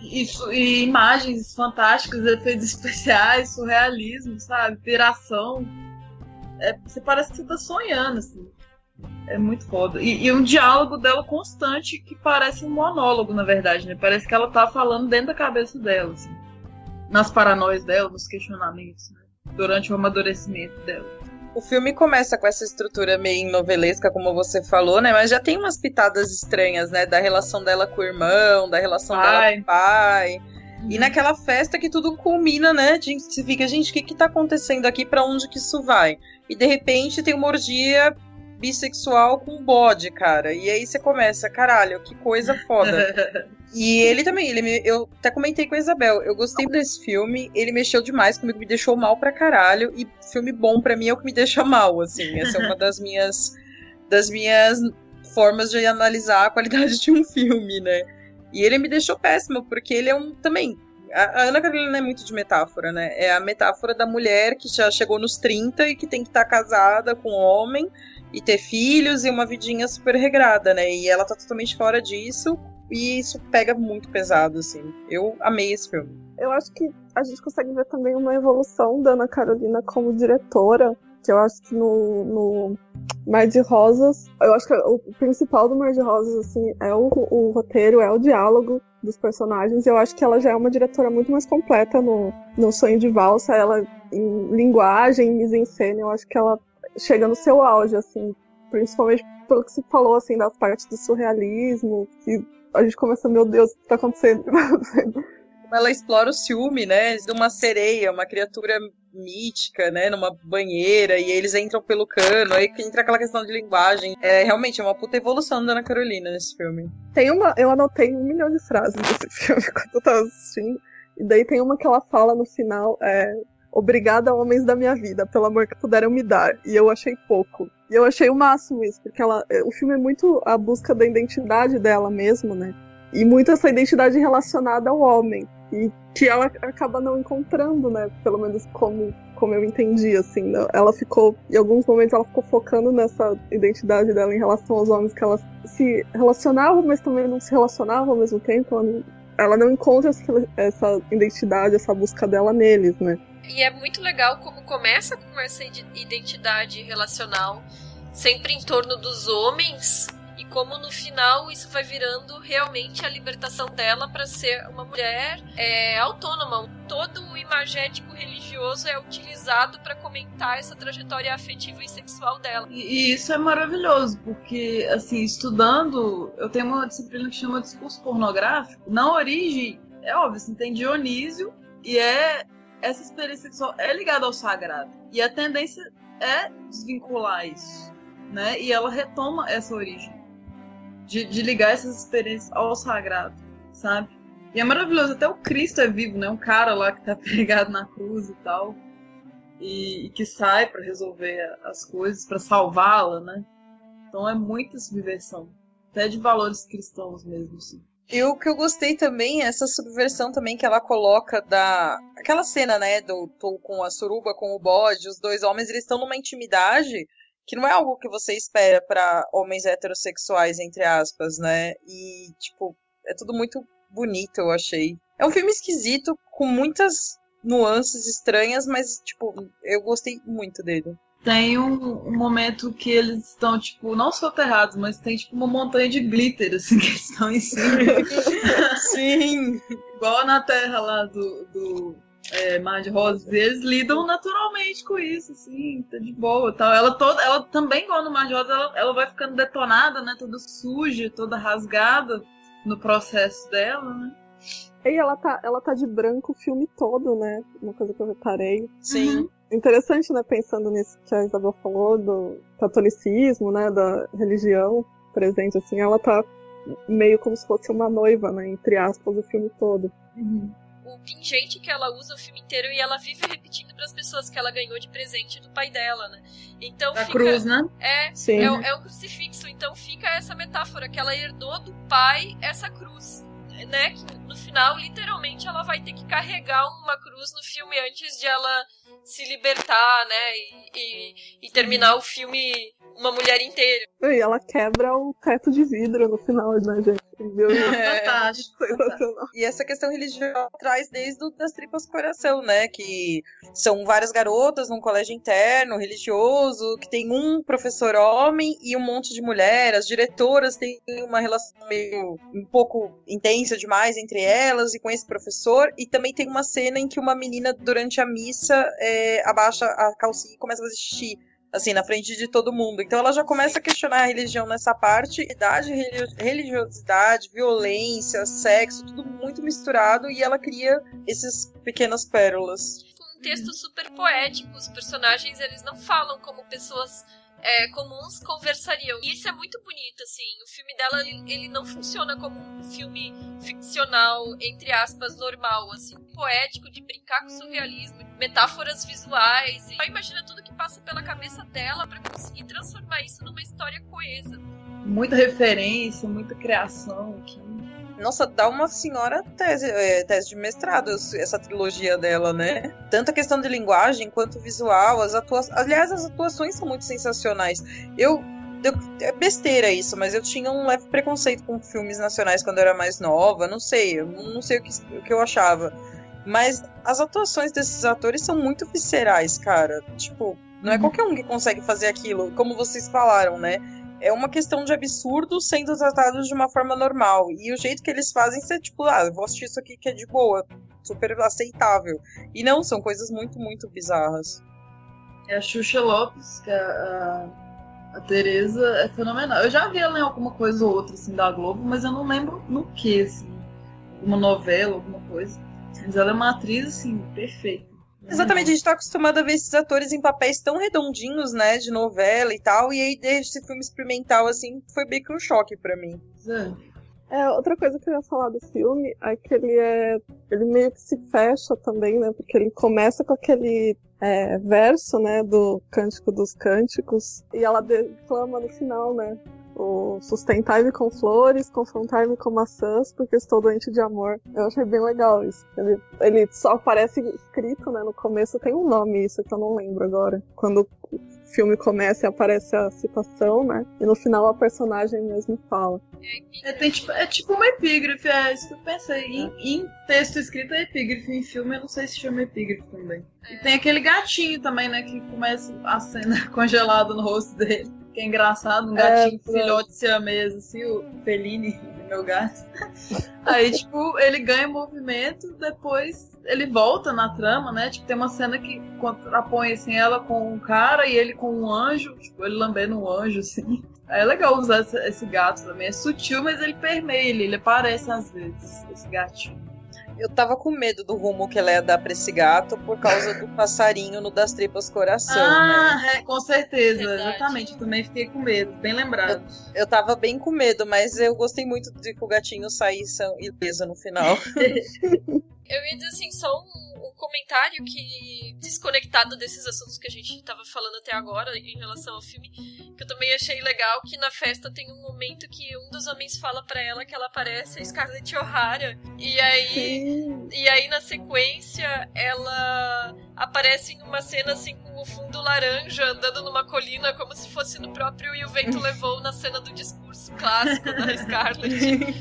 e, e imagens fantásticas, efeitos [LAUGHS] especiais, surrealismo, sabe? Piração. É, você parece que você tá sonhando, assim. É muito foda. E, e, um diálogo dela constante que parece um monólogo, na verdade, né? Parece que ela tá falando dentro da cabeça dela, assim. Nas paranoias dela, nos questionamentos, né? Durante o amadurecimento dela. O filme começa com essa estrutura meio novelesca, como você falou, né? Mas já tem umas pitadas estranhas, né? Da relação dela com o irmão, da relação pai. dela com o pai. E uhum. naquela festa que tudo culmina, né? A gente fica, gente, o que que tá acontecendo aqui? para onde que isso vai? E de repente tem uma orgia bissexual com bode, cara. E aí você começa, caralho, que coisa foda. [LAUGHS] e ele também, ele me, eu até comentei com a Isabel, eu gostei desse filme, ele mexeu demais comigo, me deixou mal pra caralho. E filme bom para mim é o que me deixa mal, assim. Essa é uma das minhas das minhas formas de analisar a qualidade de um filme, né? E ele me deixou péssimo, porque ele é um também A, a Ana Carolina é muito de metáfora, né? É a metáfora da mulher que já chegou nos 30 e que tem que estar tá casada com um homem e ter filhos e uma vidinha super regrada, né? E ela tá totalmente fora disso e isso pega muito pesado, assim. Eu amei esse filme. Eu acho que a gente consegue ver também uma evolução da Ana Carolina como diretora, que eu acho que no, no Mar de Rosas, eu acho que o principal do Mar de Rosas, assim, é o, o roteiro, é o diálogo dos personagens. Eu acho que ela já é uma diretora muito mais completa no, no Sonho de Valsa, ela em linguagem, em mise-en-scène, eu acho que ela chega no seu auge, assim, principalmente pelo que se falou, assim, das partes do surrealismo, que a gente começa, meu Deus, o que tá acontecendo? ela explora o ciúme, né, de uma sereia, uma criatura mítica, né, numa banheira, e eles entram pelo cano, aí entra aquela questão de linguagem. É realmente é uma puta evolução da Ana Carolina nesse filme. Tem uma, eu anotei um milhão de frases desse [LAUGHS] filme quando eu tava assistindo, e daí tem uma que ela fala no final, é, Obrigada, homens da minha vida, pelo amor que puderam me dar. E eu achei pouco. E eu achei o máximo isso, porque ela, é, o filme é muito a busca da identidade dela mesmo, né? E muito essa identidade relacionada ao homem. E que ela acaba não encontrando, né? Pelo menos como, como eu entendi, assim. Né? Ela ficou, em alguns momentos, ela ficou focando nessa identidade dela em relação aos homens, que ela se relacionava, mas também não se relacionava ao mesmo tempo. Ela não, ela não encontra essa, essa identidade, essa busca dela neles, né? E é muito legal como começa com essa identidade relacional sempre em torno dos homens e como no final isso vai virando realmente a libertação dela para ser uma mulher é, autônoma. Todo o imagético religioso é utilizado para comentar essa trajetória afetiva e sexual dela. E, e, isso é maravilhoso, porque, assim, estudando, eu tenho uma disciplina que chama discurso pornográfico. Na origem, é óbvio, assim, tem Dionísio e é essa experiência sexual é ligada ao sagrado. E a tendência é desvincular isso, né? E ela retoma essa origem de, de ligar essas experiências ao sagrado, sabe? E é maravilhoso, até o Cristo é vivo, né? Um cara lá que tá [LAUGHS] pregado na cruz e tal. E, e que sai para resolver as coisas, para salvá-la, né? Então é muita subversão. Até de valores cristãos mesmo, assim. E o que eu gostei também é essa subversão também que ela coloca da. Aquela cena, né, do Tô com a suruba, com o bode, os dois homens, eles estão numa intimidade que não é algo que você espera para homens heterossexuais, entre aspas, né? E, tipo, é tudo muito bonito, eu achei. É um filme esquisito, com muitas nuances estranhas, mas, tipo, eu gostei muito dele tem um, um, momento que eles estão, tipo, não soterrados, mas tem, tipo, uma montanha de glitter, assim, que eles estão em cima. [LAUGHS] Sim! Igual na terra lá do, do é, Mar de Rosas. E eles lidam naturalmente com isso, assim, tá de boa tal. Ela, toda, ela também, igual no Mar de Rosas, ela, ela vai ficando detonada, né? Toda suja, toda rasgada no processo dela, né? E ela tá, ela tá de branco o filme todo, né? Uma coisa que eu reparei. Sim. Uhum interessante, né, pensando nisso que a Isabel falou, do catolicismo, né, da religião presente, assim, ela tá meio como se fosse uma noiva, né, entre aspas, o filme todo. Uhum. O pingente que ela usa o filme inteiro e ela vive repetindo para as pessoas que ela ganhou de presente do pai dela, né? Então da fica, cruz, né? É, Sim. é, é um crucifixo, então fica essa metáfora que ela herdou do pai essa cruz né, que no final, literalmente, ela vai ter que carregar uma cruz no filme antes de ela se libertar, né, e, e, e terminar o filme uma mulher inteira. E ela quebra o teto de vidro no final, né, gente? [LAUGHS] É, fantástico. Sensacional. E essa questão religiosa traz desde o, das tripas coração, né? Que são várias garotas num colégio interno, religioso, que tem um professor homem e um monte de mulher. As diretoras têm uma relação meio um pouco intensa demais entre elas e com esse professor. E também tem uma cena em que uma menina, durante a missa, é, abaixa a calcinha e começa a fazer xixi assim, na frente de todo mundo. Então ela já começa a questionar a religião nessa parte, idade, religiosidade, violência, sexo, tudo muito misturado, e ela cria esses pequenas pérolas. Um texto super poético, os personagens eles não falam como pessoas é, comuns conversariam. E isso é muito bonito, assim. O filme dela, ele, não funciona como um filme ficcional, entre aspas, normal, assim. Poético, de brincar com surrealismo, metáforas visuais. E imagina tudo que passa pela cabeça dela para conseguir transformar isso numa história coesa. Muita referência, muita criação aqui. Nossa, dá uma senhora tese, é, tese de mestrado essa trilogia dela, né? Tanto a questão de linguagem quanto visual, as atuações. Aliás, as atuações são muito sensacionais. Eu eu, é besteira isso, mas eu tinha um leve preconceito com filmes nacionais quando eu era mais nova. Não sei, eu não sei o que, o que eu achava. Mas as atuações desses atores são muito viscerais, cara. Tipo, não é uhum. qualquer um que consegue fazer aquilo, como vocês falaram, né? É uma questão de absurdo sendo tratado de uma forma normal. E o jeito que eles fazem é tipo, ah, eu vou assistir isso aqui que é de boa, super aceitável. E não, são coisas muito, muito bizarras. É a Xuxa Lopes, que é a, a Tereza, é fenomenal. Eu já vi ela em alguma coisa ou outra, assim, da Globo, mas eu não lembro no que, assim. Alguma novela, alguma coisa. Mas ela é uma atriz, assim, perfeita. Exatamente, a gente tá acostumado a ver esses atores em papéis tão redondinhos, né, de novela e tal, e aí esse filme experimental, assim, foi bem que um choque para mim. É, outra coisa que eu ia falar do filme é que ele é. Ele meio que se fecha também, né? Porque ele começa com aquele é, verso, né, do Cântico dos Cânticos, e ela declama no final, né? O sustentar-me com flores, confrontar-me com maçãs, porque estou doente de amor. Eu achei bem legal isso. Ele, ele só aparece escrito, né? No começo tem um nome, isso que eu não lembro agora. Quando o filme começa e aparece a citação, né? E no final a personagem mesmo fala. É, tem, tipo, é tipo uma epígrafe, é isso que eu pensei. Em, em texto escrito é epígrafe, em filme eu não sei se chama epígrafe também. E tem aquele gatinho também, né? Que começa a cena [LAUGHS] congelada no rosto dele. Que é engraçado, um gatinho é, filhote siamês, assim, o Feline, meu gato. [LAUGHS] Aí, tipo, ele ganha movimento, depois ele volta na trama, né? Tipo, tem uma cena que contrapõe, assim, ela com um cara e ele com um anjo, tipo, ele lambendo um anjo, assim. É legal usar esse, esse gato também. É sutil, mas ele permeia, ele, ele aparece às vezes, esse gatinho eu tava com medo do rumo que ela ia dar pra esse gato por causa do passarinho no Das Tripas Coração. Ah, né? é, com certeza, Verdade. exatamente. Eu também fiquei com medo, bem lembrado. Eu, eu tava bem com medo, mas eu gostei muito de que o gatinho saísse ileso no final. [LAUGHS] eu ia dizer assim, só um um comentário que, desconectado desses assuntos que a gente estava falando até agora em relação ao filme, que eu também achei legal, que na festa tem um momento que um dos homens fala para ela que ela parece a Scarlett O'Hara. E aí, e aí na sequência, ela aparece em uma cena assim com o fundo laranja andando numa colina como se fosse no próprio E o Vento Levou na cena do discurso clássico da [LAUGHS] Scarlett.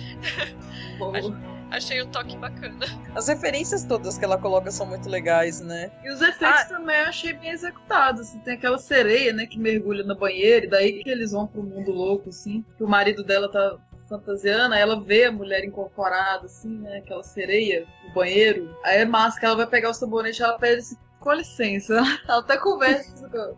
Achei um toque bacana. As referências todas que ela coloca são muito legais, né? E os efeitos ah, também eu achei bem executados. Assim, tem aquela sereia, né, que mergulha no banheiro, e daí que eles vão pro mundo louco, assim. Que o marido dela tá fantasiando, aí ela vê a mulher incorporada, assim, né? Aquela sereia no banheiro. Aí é massa que ela vai pegar o sabonete ela pede assim, com licença. [LAUGHS] Ela até conversa com,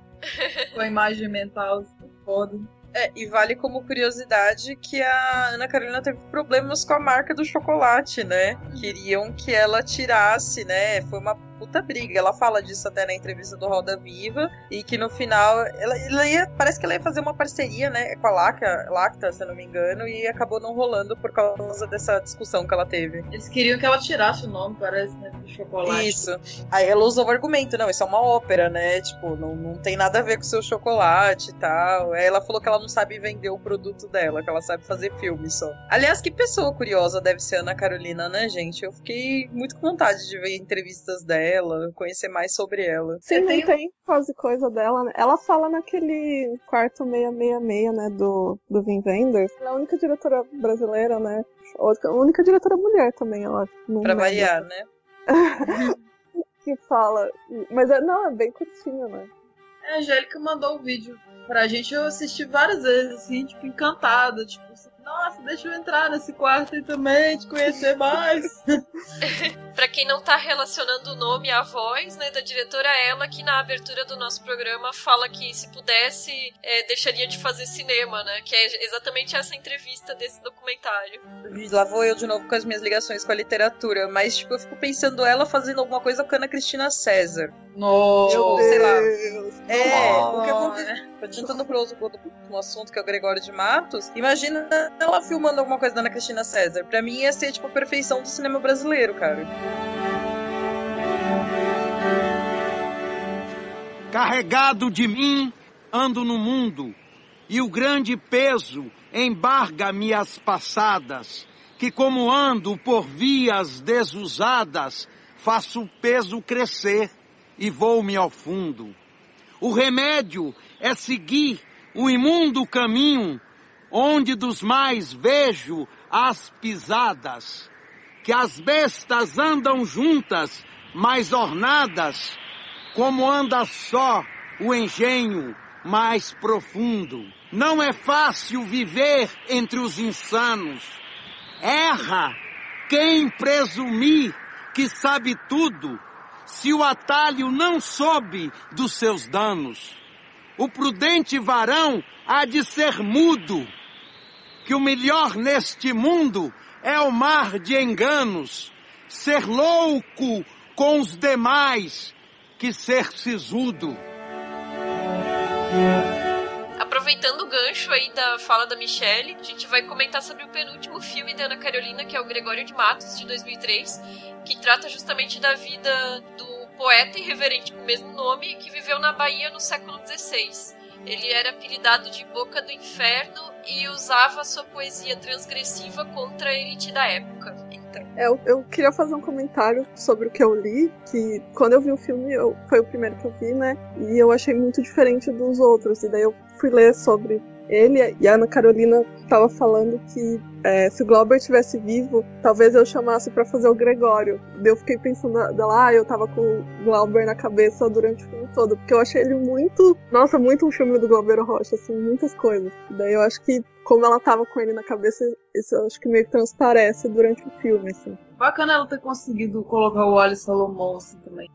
com a imagem mental, assim, foda. É, e vale como curiosidade que a Ana Carolina teve problemas com a marca do chocolate, né? Queriam que ela tirasse, né? Foi uma puta briga. Ela fala disso até na entrevista do Roda Viva. E que no final, ela, ela ia, parece que ela ia fazer uma parceria, né, com a Lacta, Lacta, se eu não me engano, e acabou não rolando por causa dessa discussão que ela teve. Eles queriam que ela tirasse o nome, parece, né, do chocolate. Isso. Aí ela usou o argumento, não, isso é uma ópera, né, tipo, não, não tem nada a ver com o seu chocolate e tal. Aí ela falou que ela não sabe vender o produto dela, que ela sabe fazer filme só. Aliás, que pessoa curiosa deve ser a Ana Carolina, né, gente? Eu fiquei muito com vontade de ver entrevistas dela dela, conhecer mais sobre ela. Sim, não tem quase coisa dela, né? Ela fala naquele quarto 666, né, do, do Vin Wenders. Ela é a única diretora brasileira, né? A única diretora mulher também, ela Pra variar, né? [LAUGHS] que fala. Mas é, não, é bem curtinho, né? É, a Angélica mandou o um vídeo pra gente, eu assisti várias vezes, assim, tipo, encantada, tipo, nossa, deixa eu entrar nesse quarto e também te conhecer mais. [LAUGHS] para quem não tá relacionando o nome à voz, né, da diretora, ela que na abertura do nosso programa fala que se pudesse, é, deixaria de fazer cinema, né? Que é exatamente essa entrevista desse documentário. Lá vou eu de novo com as minhas ligações com a literatura, mas tipo, eu fico pensando ela fazendo alguma coisa com a Ana Cristina César. Nossa, tipo, sei lá. É, o que acontece. Adiantando pro último assunto, que é o Gregório de Matos, imagina ela filmando alguma coisa da Ana Cristina César. Pra mim ia ser, tipo, a perfeição do cinema brasileiro, cara. Carregado de mim, ando no mundo, e o grande peso embarga-me as passadas que, como ando por vias desusadas, faço o peso crescer e vou-me ao fundo. O remédio é seguir o imundo caminho onde dos mais vejo as pisadas, que as bestas andam juntas, mais ornadas, como anda só o engenho mais profundo. Não é fácil viver entre os insanos. Erra quem presumir que sabe tudo, se o atalho não soube dos seus danos. O prudente varão há de ser mudo, que o melhor neste mundo é o mar de enganos, ser louco com os demais que ser sisudo. Aproveitando o gancho aí da fala da Michelle, a gente vai comentar sobre o penúltimo filme da Ana Carolina, que é o Gregório de Matos, de 2003, que trata justamente da vida do poeta irreverente com o mesmo nome que viveu na Bahia no século XVI. Ele era apelidado de Boca do Inferno e usava sua poesia transgressiva contra a elite da época. Então. É, eu, eu, queria fazer um comentário sobre o que eu li, que quando eu vi o filme, eu, foi o primeiro que eu vi, né? E eu achei muito diferente dos outros. E daí eu fui ler sobre ele e a Ana Carolina estava falando que é, se o Glauber tivesse vivo, talvez eu chamasse para fazer o Gregório. Eu fiquei pensando lá, ah, eu tava com o Glauber na cabeça durante o filme todo, porque eu achei ele muito, nossa, muito um filme do Glauber Rocha, assim, muitas coisas. Daí eu acho que como ela tava com ele na cabeça, isso eu acho que meio que transparece durante o filme, assim. Bacana ela ter conseguido colocar o Ali Salomão assim também,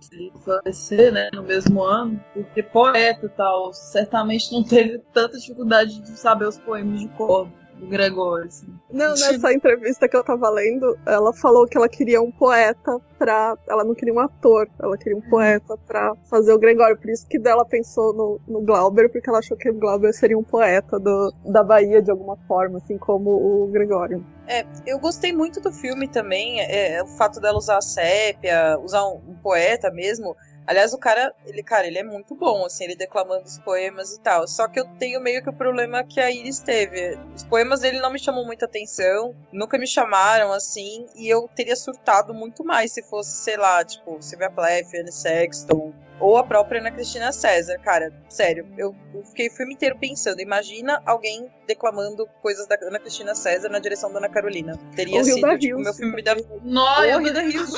falecer, né, no mesmo ano, porque poeta e tal, certamente não teve tanta dificuldade de saber os poemas de cor do Gregório. Assim. Não, [LAUGHS] nessa entrevista que eu tava lendo, ela falou que ela queria um poeta pra. Ela não queria um ator, ela queria um uhum. poeta pra fazer o Gregório. Por isso que dela pensou no, no Glauber, porque ela achou que o Glauber seria um poeta do, da Bahia de alguma forma, assim como o Gregório. É, eu gostei muito do filme também, é, o fato dela usar a sépia, usar um, um poeta mesmo. Aliás, o cara, ele, cara, ele é muito bom, assim, ele declamando os poemas e tal. Só que eu tenho meio que o problema que a Iris teve. Os poemas dele não me chamam muita atenção, nunca me chamaram, assim, e eu teria surtado muito mais se fosse, sei lá, tipo, Sylvia Plath, Anne Sexton, ou a própria Ana Cristina César. Cara, sério, eu, fiquei o filme inteiro pensando. Imagina alguém declamando coisas da Ana Cristina César na direção da Ana Carolina. Teria sido tipo, o meu filme da. Nossa, Hilda Hilst.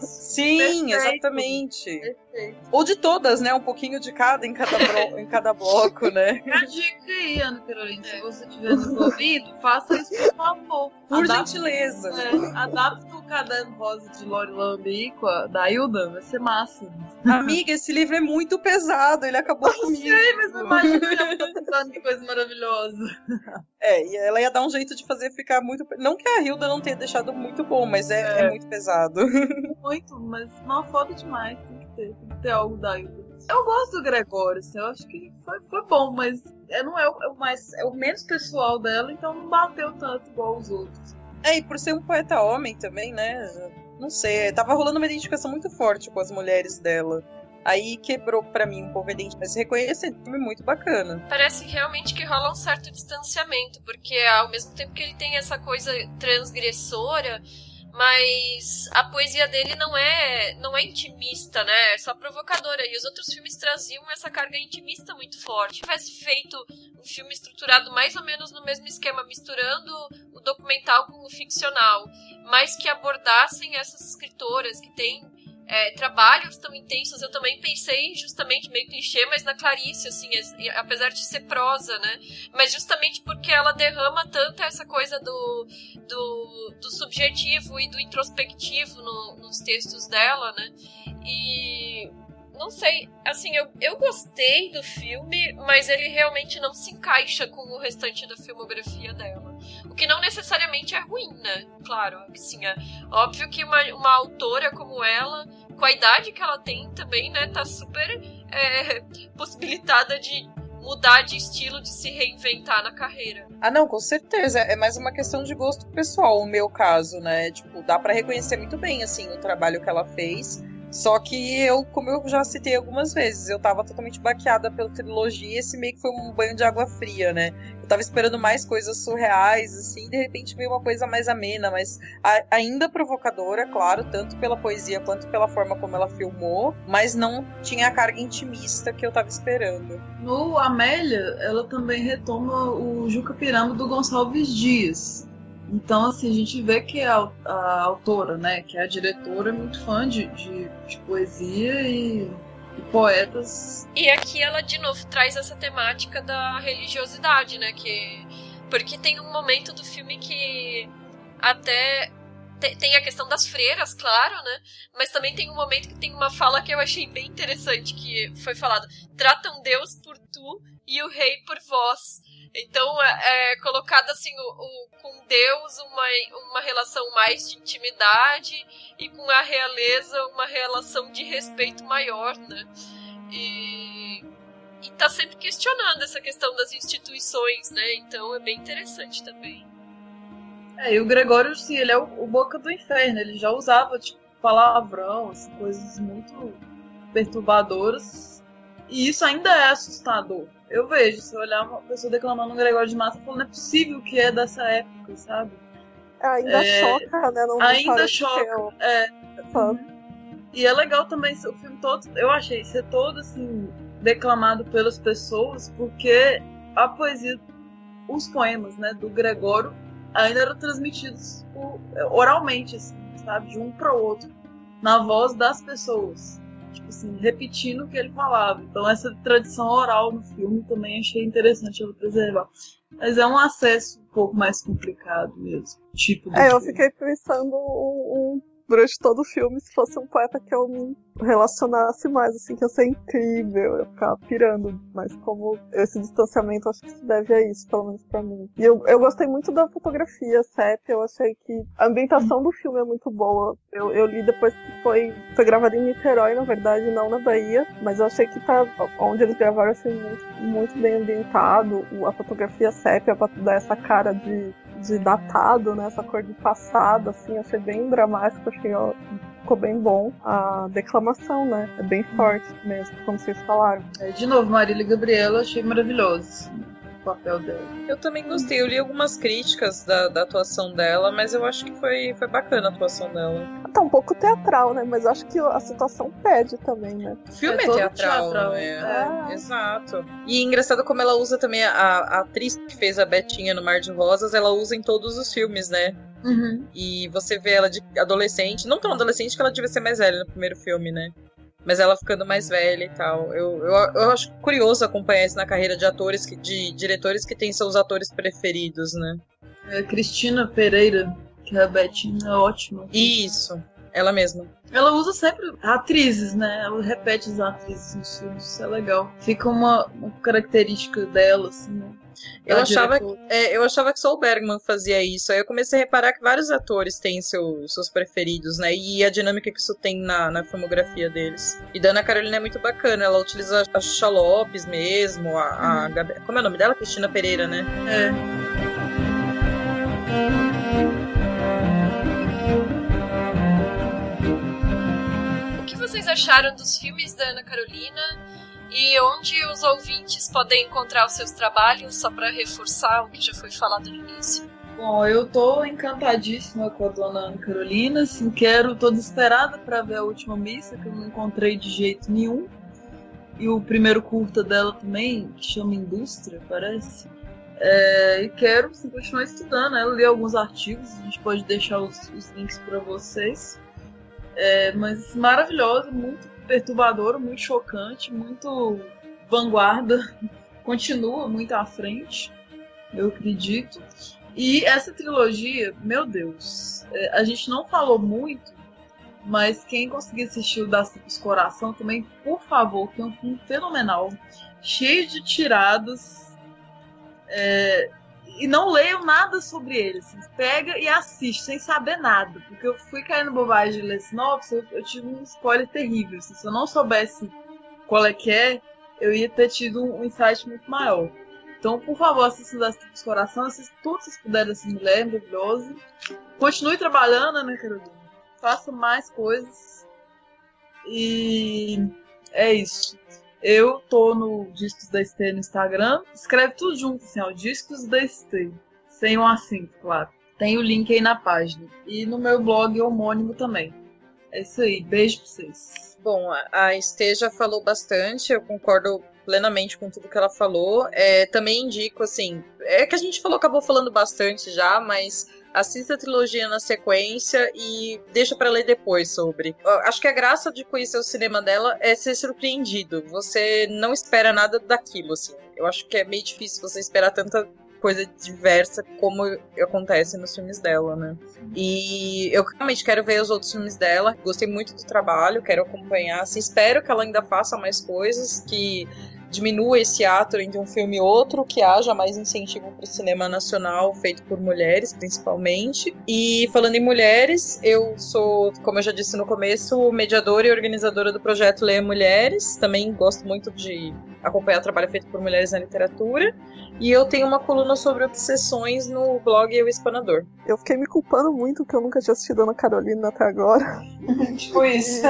Sim, Perfeito. exatamente. Perfeito. Ou de todas, né? Um pouquinho de cada em cada, blo... em cada bloco, né? [LAUGHS] A dica aí, Ana Carolina, se você tiver nos ouvido, faça isso por favor. Por Adapta, gentileza. É, adapta o caderno rosa de Lori Lambíqua da Hilda, vai ser massa. Amiga, esse livro é muito pesado, ele acabou eu comigo. Sei, mas imagina ela [LAUGHS] pensando que coisa maravilhosa. É, e ela ia dar um jeito de fazer ficar muito. Não que a Hilda não tenha deixado muito bom, mas é, é. é muito pesado. [LAUGHS] Muito, mas não foda demais, tem que ter, tem que ter algo da Hilda. Eu gosto do Gregório, assim, eu acho que foi, foi bom, mas é, não é o, é o, mais, é o menos pessoal dela, então não bateu tanto igual os outros. É, e por ser um poeta homem também, né? Não sei, tava rolando uma identificação muito forte com as mulheres dela. Aí quebrou para mim um pouco a identidade. Mas reconhecer é filme muito bacana. Parece realmente que rola um certo distanciamento, porque ao mesmo tempo que ele tem essa coisa transgressora, mas a poesia dele não é não é intimista, né? É só provocadora. E os outros filmes traziam essa carga intimista muito forte. Se tivesse feito um filme estruturado mais ou menos no mesmo esquema, misturando o documental com o ficcional, mas que abordassem essas escritoras que têm é, trabalhos tão intensos, eu também pensei justamente, meio clichê, mas na Clarice, assim, apesar de ser prosa, né? Mas justamente porque ela derrama tanto essa coisa do, do, do subjetivo e do introspectivo no, nos textos dela, né? E não sei, assim, eu, eu gostei do filme, mas ele realmente não se encaixa com o restante da filmografia dela. Que não necessariamente é ruim, né? Claro, assim, é óbvio que uma, uma autora como ela, com a idade que ela tem também, né, tá super é, possibilitada de mudar de estilo, de se reinventar na carreira. Ah, não, com certeza. É mais uma questão de gosto pessoal, o meu caso, né? Tipo, dá para reconhecer muito bem, assim, o trabalho que ela fez Só que eu, como eu já citei algumas vezes, eu tava totalmente baqueada pela trilogia e esse meio que foi um banho de água fria, né? Eu tava esperando mais coisas surreais, assim, e de repente veio uma coisa mais amena, mas ainda provocadora, claro, tanto pela poesia quanto pela forma como ela filmou, mas não tinha a carga intimista que eu tava esperando. No Amélia, ela também retoma o Juca Pirama do Gonçalves Dias. Então, assim, a gente vê que a, a autora, né, que é a diretora, é muito fã de, de, de poesia e, poetas. E aqui ela, de novo, traz essa temática da religiosidade, né, que... Porque tem um momento do filme que até tem a questão das freiras, claro, né? Mas também tem um momento que tem uma fala que eu achei bem interessante, que foi falado: tratam Deus por tu e o rei por vós. Então é, é colocado assim o, o, com Deus uma, uma relação mais de intimidade e com a realeza uma relação de respeito maior, né? E, e tá sempre questionando essa questão das instituições, né? Então é bem interessante também. É, e o Gregório, sim, ele é o, o boca do inferno, ele já usava, tipo, palavrão, assim, coisas muito perturbadoras. E isso ainda é assustador eu vejo, se eu olhar uma pessoa declamando um Gregório de Massa, falando, não é possível que é dessa época, sabe? Ainda é, choca, né? Não ainda choca. É. e é legal também o filme todo, eu achei ser todo assim, declamado pelas pessoas, porque a poesia, os poemas, né, do Gregório ainda eram transmitidos por, oralmente, assim, sabe, de um para o outro, na voz das pessoas tipo assim, repetindo o que ele falava. Então essa tradição oral no filme também achei interessante ela preservar. Mas é um acesso um pouco mais complicado mesmo. Tipo é, eu fiquei pensando um, um durante todo o filme se fosse um poeta que eu me relacionasse mais, assim, que ia ser incrível, eu ficava pirando. Mas como esse distanciamento, acho que se deve a isso, pelo menos pra mim. E eu, eu gostei muito da fotografia, CEP, eu achei que a ambientação do filme é muito boa. Eu, eu li depois que foi, foi gravado em Niterói, na verdade, não na Bahia, mas eu achei que tá, onde eles gravaram, assim, muito, muito bem ambientado. A fotografia CEP, pra dar essa cara de de datado, né? Essa cor de passado, assim, achei bem dramático, achei ó, ficou bem bom. A declamação, né? É bem forte mesmo, como vocês falaram. É, de novo, Marília Gabriela, achei maravilhoso papel dela. Eu também gostei, eu li algumas críticas da, da atuação dela, mas eu acho que foi, foi bacana a atuação dela. Tá um pouco teatral, né? Mas acho que a situação pede também, né? O filme é, é teatral, teatral, né? É. é. Exato. E engraçado como ela usa também a, a atriz que fez a Betinha no Mar de Rosas, ela usa em todos os filmes, né? Uhum. E você vê ela de adolescente, não tão adolescente que ela devia ser mais velha no primeiro filme, né? Mas ela ficando mais velha e tal. Eu, eu, eu acho curioso acompanhar isso na carreira de atores, que, de diretores que têm seus atores preferidos, né? É, Cristina Pereira, que é a Betinha, é ótima. Isso, ela mesma. Ela usa sempre atrizes, né? Ela repete as atrizes nos filmes, isso é legal. Fica uma, uma característica dela, assim, né? Eu achava, é, eu achava que só o Bergman fazia isso. Aí eu comecei a reparar que vários atores têm seu, seus preferidos, né? E a dinâmica que isso tem na, na filmografia deles. E Dana Carolina é muito bacana. Ela utiliza a Xuxa Lopes mesmo, a, a Gabi... Como é o nome dela? Cristina Pereira, né? É. acharam dos filmes da Ana Carolina? e onde os ouvintes podem encontrar os seus trabalhos, só para reforçar o que já foi falado no início. Bom, eu tô encantadíssima com a dona Ana Carolina, assim, quero, tô desesperada para ver a última missa, que eu não encontrei de jeito nenhum. E o primeiro curta dela também, que chama Indústria, parece. É, e quero assim, continuar estudando. Né? Eu li alguns artigos, a gente pode deixar os, os links para vocês. É, mas maravilhosa, muito perturbador, muito chocante, muito vanguarda, [LAUGHS] continua muito à frente, eu acredito. E essa trilogia, meu Deus, é, a gente não falou muito, mas quem conseguir assistir o Das Tipos Coração também, por favor, que é um filme fenomenal, cheio de tiradas. É, e não leiam nada sobre ele. Assim, pega e assiste, sem saber nada. Porque eu fui caindo bobagem de ler sinopse, eu, eu tive um spoiler terrível. Assim, se eu não soubesse qual é que é, eu ia ter tido um, insight muito maior. Então, por favor, assistam das Tipos Coração, assistam tudo que vocês puderem dessa mulher maravilhosa. Continue trabalhando, né, Carolina? Faça mais coisas. E é isso. Eu tô no Discos da Estê no Instagram. Escreve tudo junto, assim, ó. Discos da Estê. Sem um acento, claro. Tem o link aí na página. E no meu blog homônimo também. É isso aí. Beijo pra vocês. Bom, a Estê já falou bastante, eu concordo plenamente com tudo que ela falou. É, também indico, assim, é que a gente falou, acabou falando bastante já, mas assista a trilogia na sequência e deixa para ler depois sobre. Acho que a graça de conhecer o cinema dela é ser surpreendido. Você não espera nada daquilo, assim. Eu acho que é meio difícil você esperar tanta coisa diversa como acontece nos filmes dela, né? E eu realmente quero ver os outros filmes dela. Gostei muito do trabalho, quero acompanhar. Assim, espero que ela ainda faça mais coisas, que diminua esse ato entre um filme e outro, que haja mais incentivo para o cinema nacional feito por mulheres, principalmente. E falando em mulheres, eu sou, como eu já disse no começo, mediadora e organizadora do projeto Leia Mulheres. Também gosto muito de acompanhar o trabalho feito por mulheres na literatura. E eu tenho uma coluna sobre obsessões no blog Eu Espanador. Eu fiquei me culpando muito que eu nunca tinha assistido Ana Carolina até agora. [LAUGHS] tipo isso.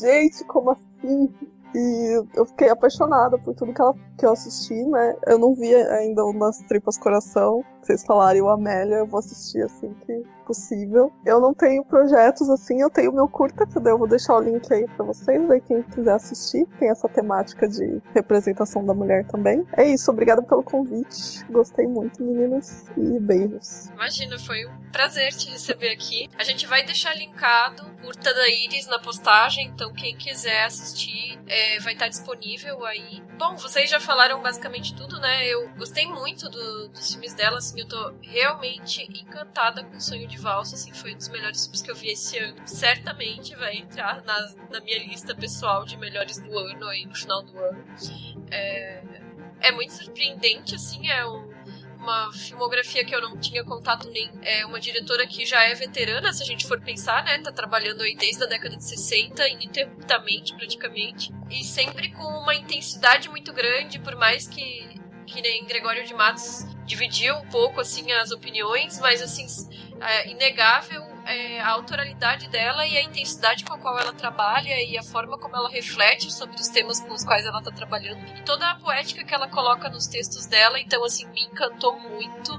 Gente, como assim? E eu fiquei apaixonada por tudo que, ela, que eu assisti, né? Eu não vi ainda o Nas Tripas Coração. Vocês falarem o Amélia, eu vou assistir assim que possível. Eu não tenho projetos assim, eu tenho meu curta, entendeu? Eu vou deixar o link aí pra vocês, aí quem quiser assistir. Tem essa temática de representação da mulher também. É isso, obrigada pelo convite. Gostei muito, meninas, e beijos. Imagina, foi um prazer te receber aqui. A gente vai deixar linkado o curta da Iris na postagem, então quem quiser assistir é, vai estar disponível aí. Bom, vocês já falaram basicamente tudo, né? Eu gostei muito do, dos filmes dela, assim, eu tô realmente encantada com o Sonho de Valsa, assim, foi um dos melhores filmes que eu vi esse ano. Certamente vai entrar na, na minha lista pessoal de melhores do ano aí no final do ano. É, é muito surpreendente, assim, é um, uma filmografia que eu não tinha contato nem é uma diretora que já é veterana, se a gente for pensar, né? Tá trabalhando aí desde a década de 60, ininterruptamente praticamente, e sempre com uma intensidade muito grande, por mais que que nem Gregório de Matos dividiu um pouco assim as opiniões, mas assim, é inegável é, a autoralidade dela e a intensidade com a qual ela trabalha e a forma como ela reflete sobre os temas com os quais ela está trabalhando e toda a poética que ela coloca nos textos dela. Então, assim, me encantou muito,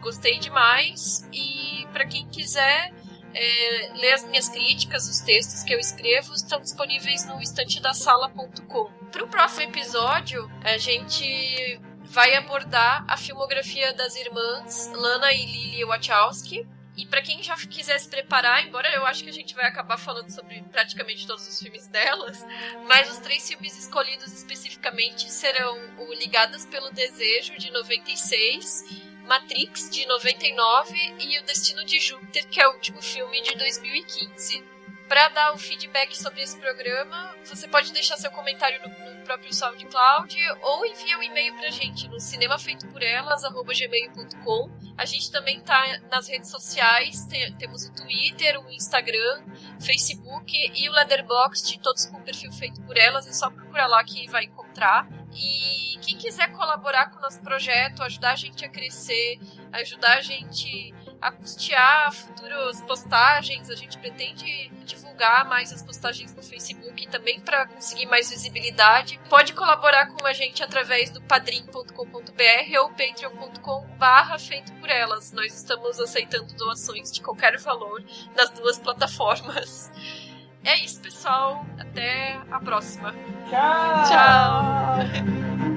gostei demais. E para quem quiser é, ler as minhas críticas, os textos que eu escrevo estão disponíveis no estantedasala.com. Para o próximo episódio, a gente vai abordar a filmografia das irmãs Lana e Lily Wachowski. E para quem já quiser se preparar, embora eu acho que a gente vai acabar falando sobre praticamente todos os filmes delas, mas os três filmes escolhidos especificamente serão o Ligadas pelo Desejo de 96, Matrix de 99 e O Destino de Júpiter, que é o último filme de 2015. Para dar o feedback sobre esse programa, você pode deixar seu comentário no, no próprio SoundCloud ou envia um e-mail pra gente no cinemafeitoporelas@gmail.com. A gente também tá nas redes sociais, tem, temos o Twitter, o Instagram, Facebook e o Letterboxd, todos com perfil feito por elas, é só procurar lá que vai encontrar. E quem quiser colaborar com o nosso projeto, ajudar a gente a crescer, ajudar a gente a custear futuras postagens. A gente pretende divulgar mais as postagens no Facebook também para conseguir mais visibilidade. Pode colaborar com a gente através do padrim.com.br ou patreon.com/barra feito por elas. Nós estamos aceitando doações de qualquer valor nas duas plataformas. É isso, pessoal. Até a próxima. Tchau. Tchau. [LAUGHS]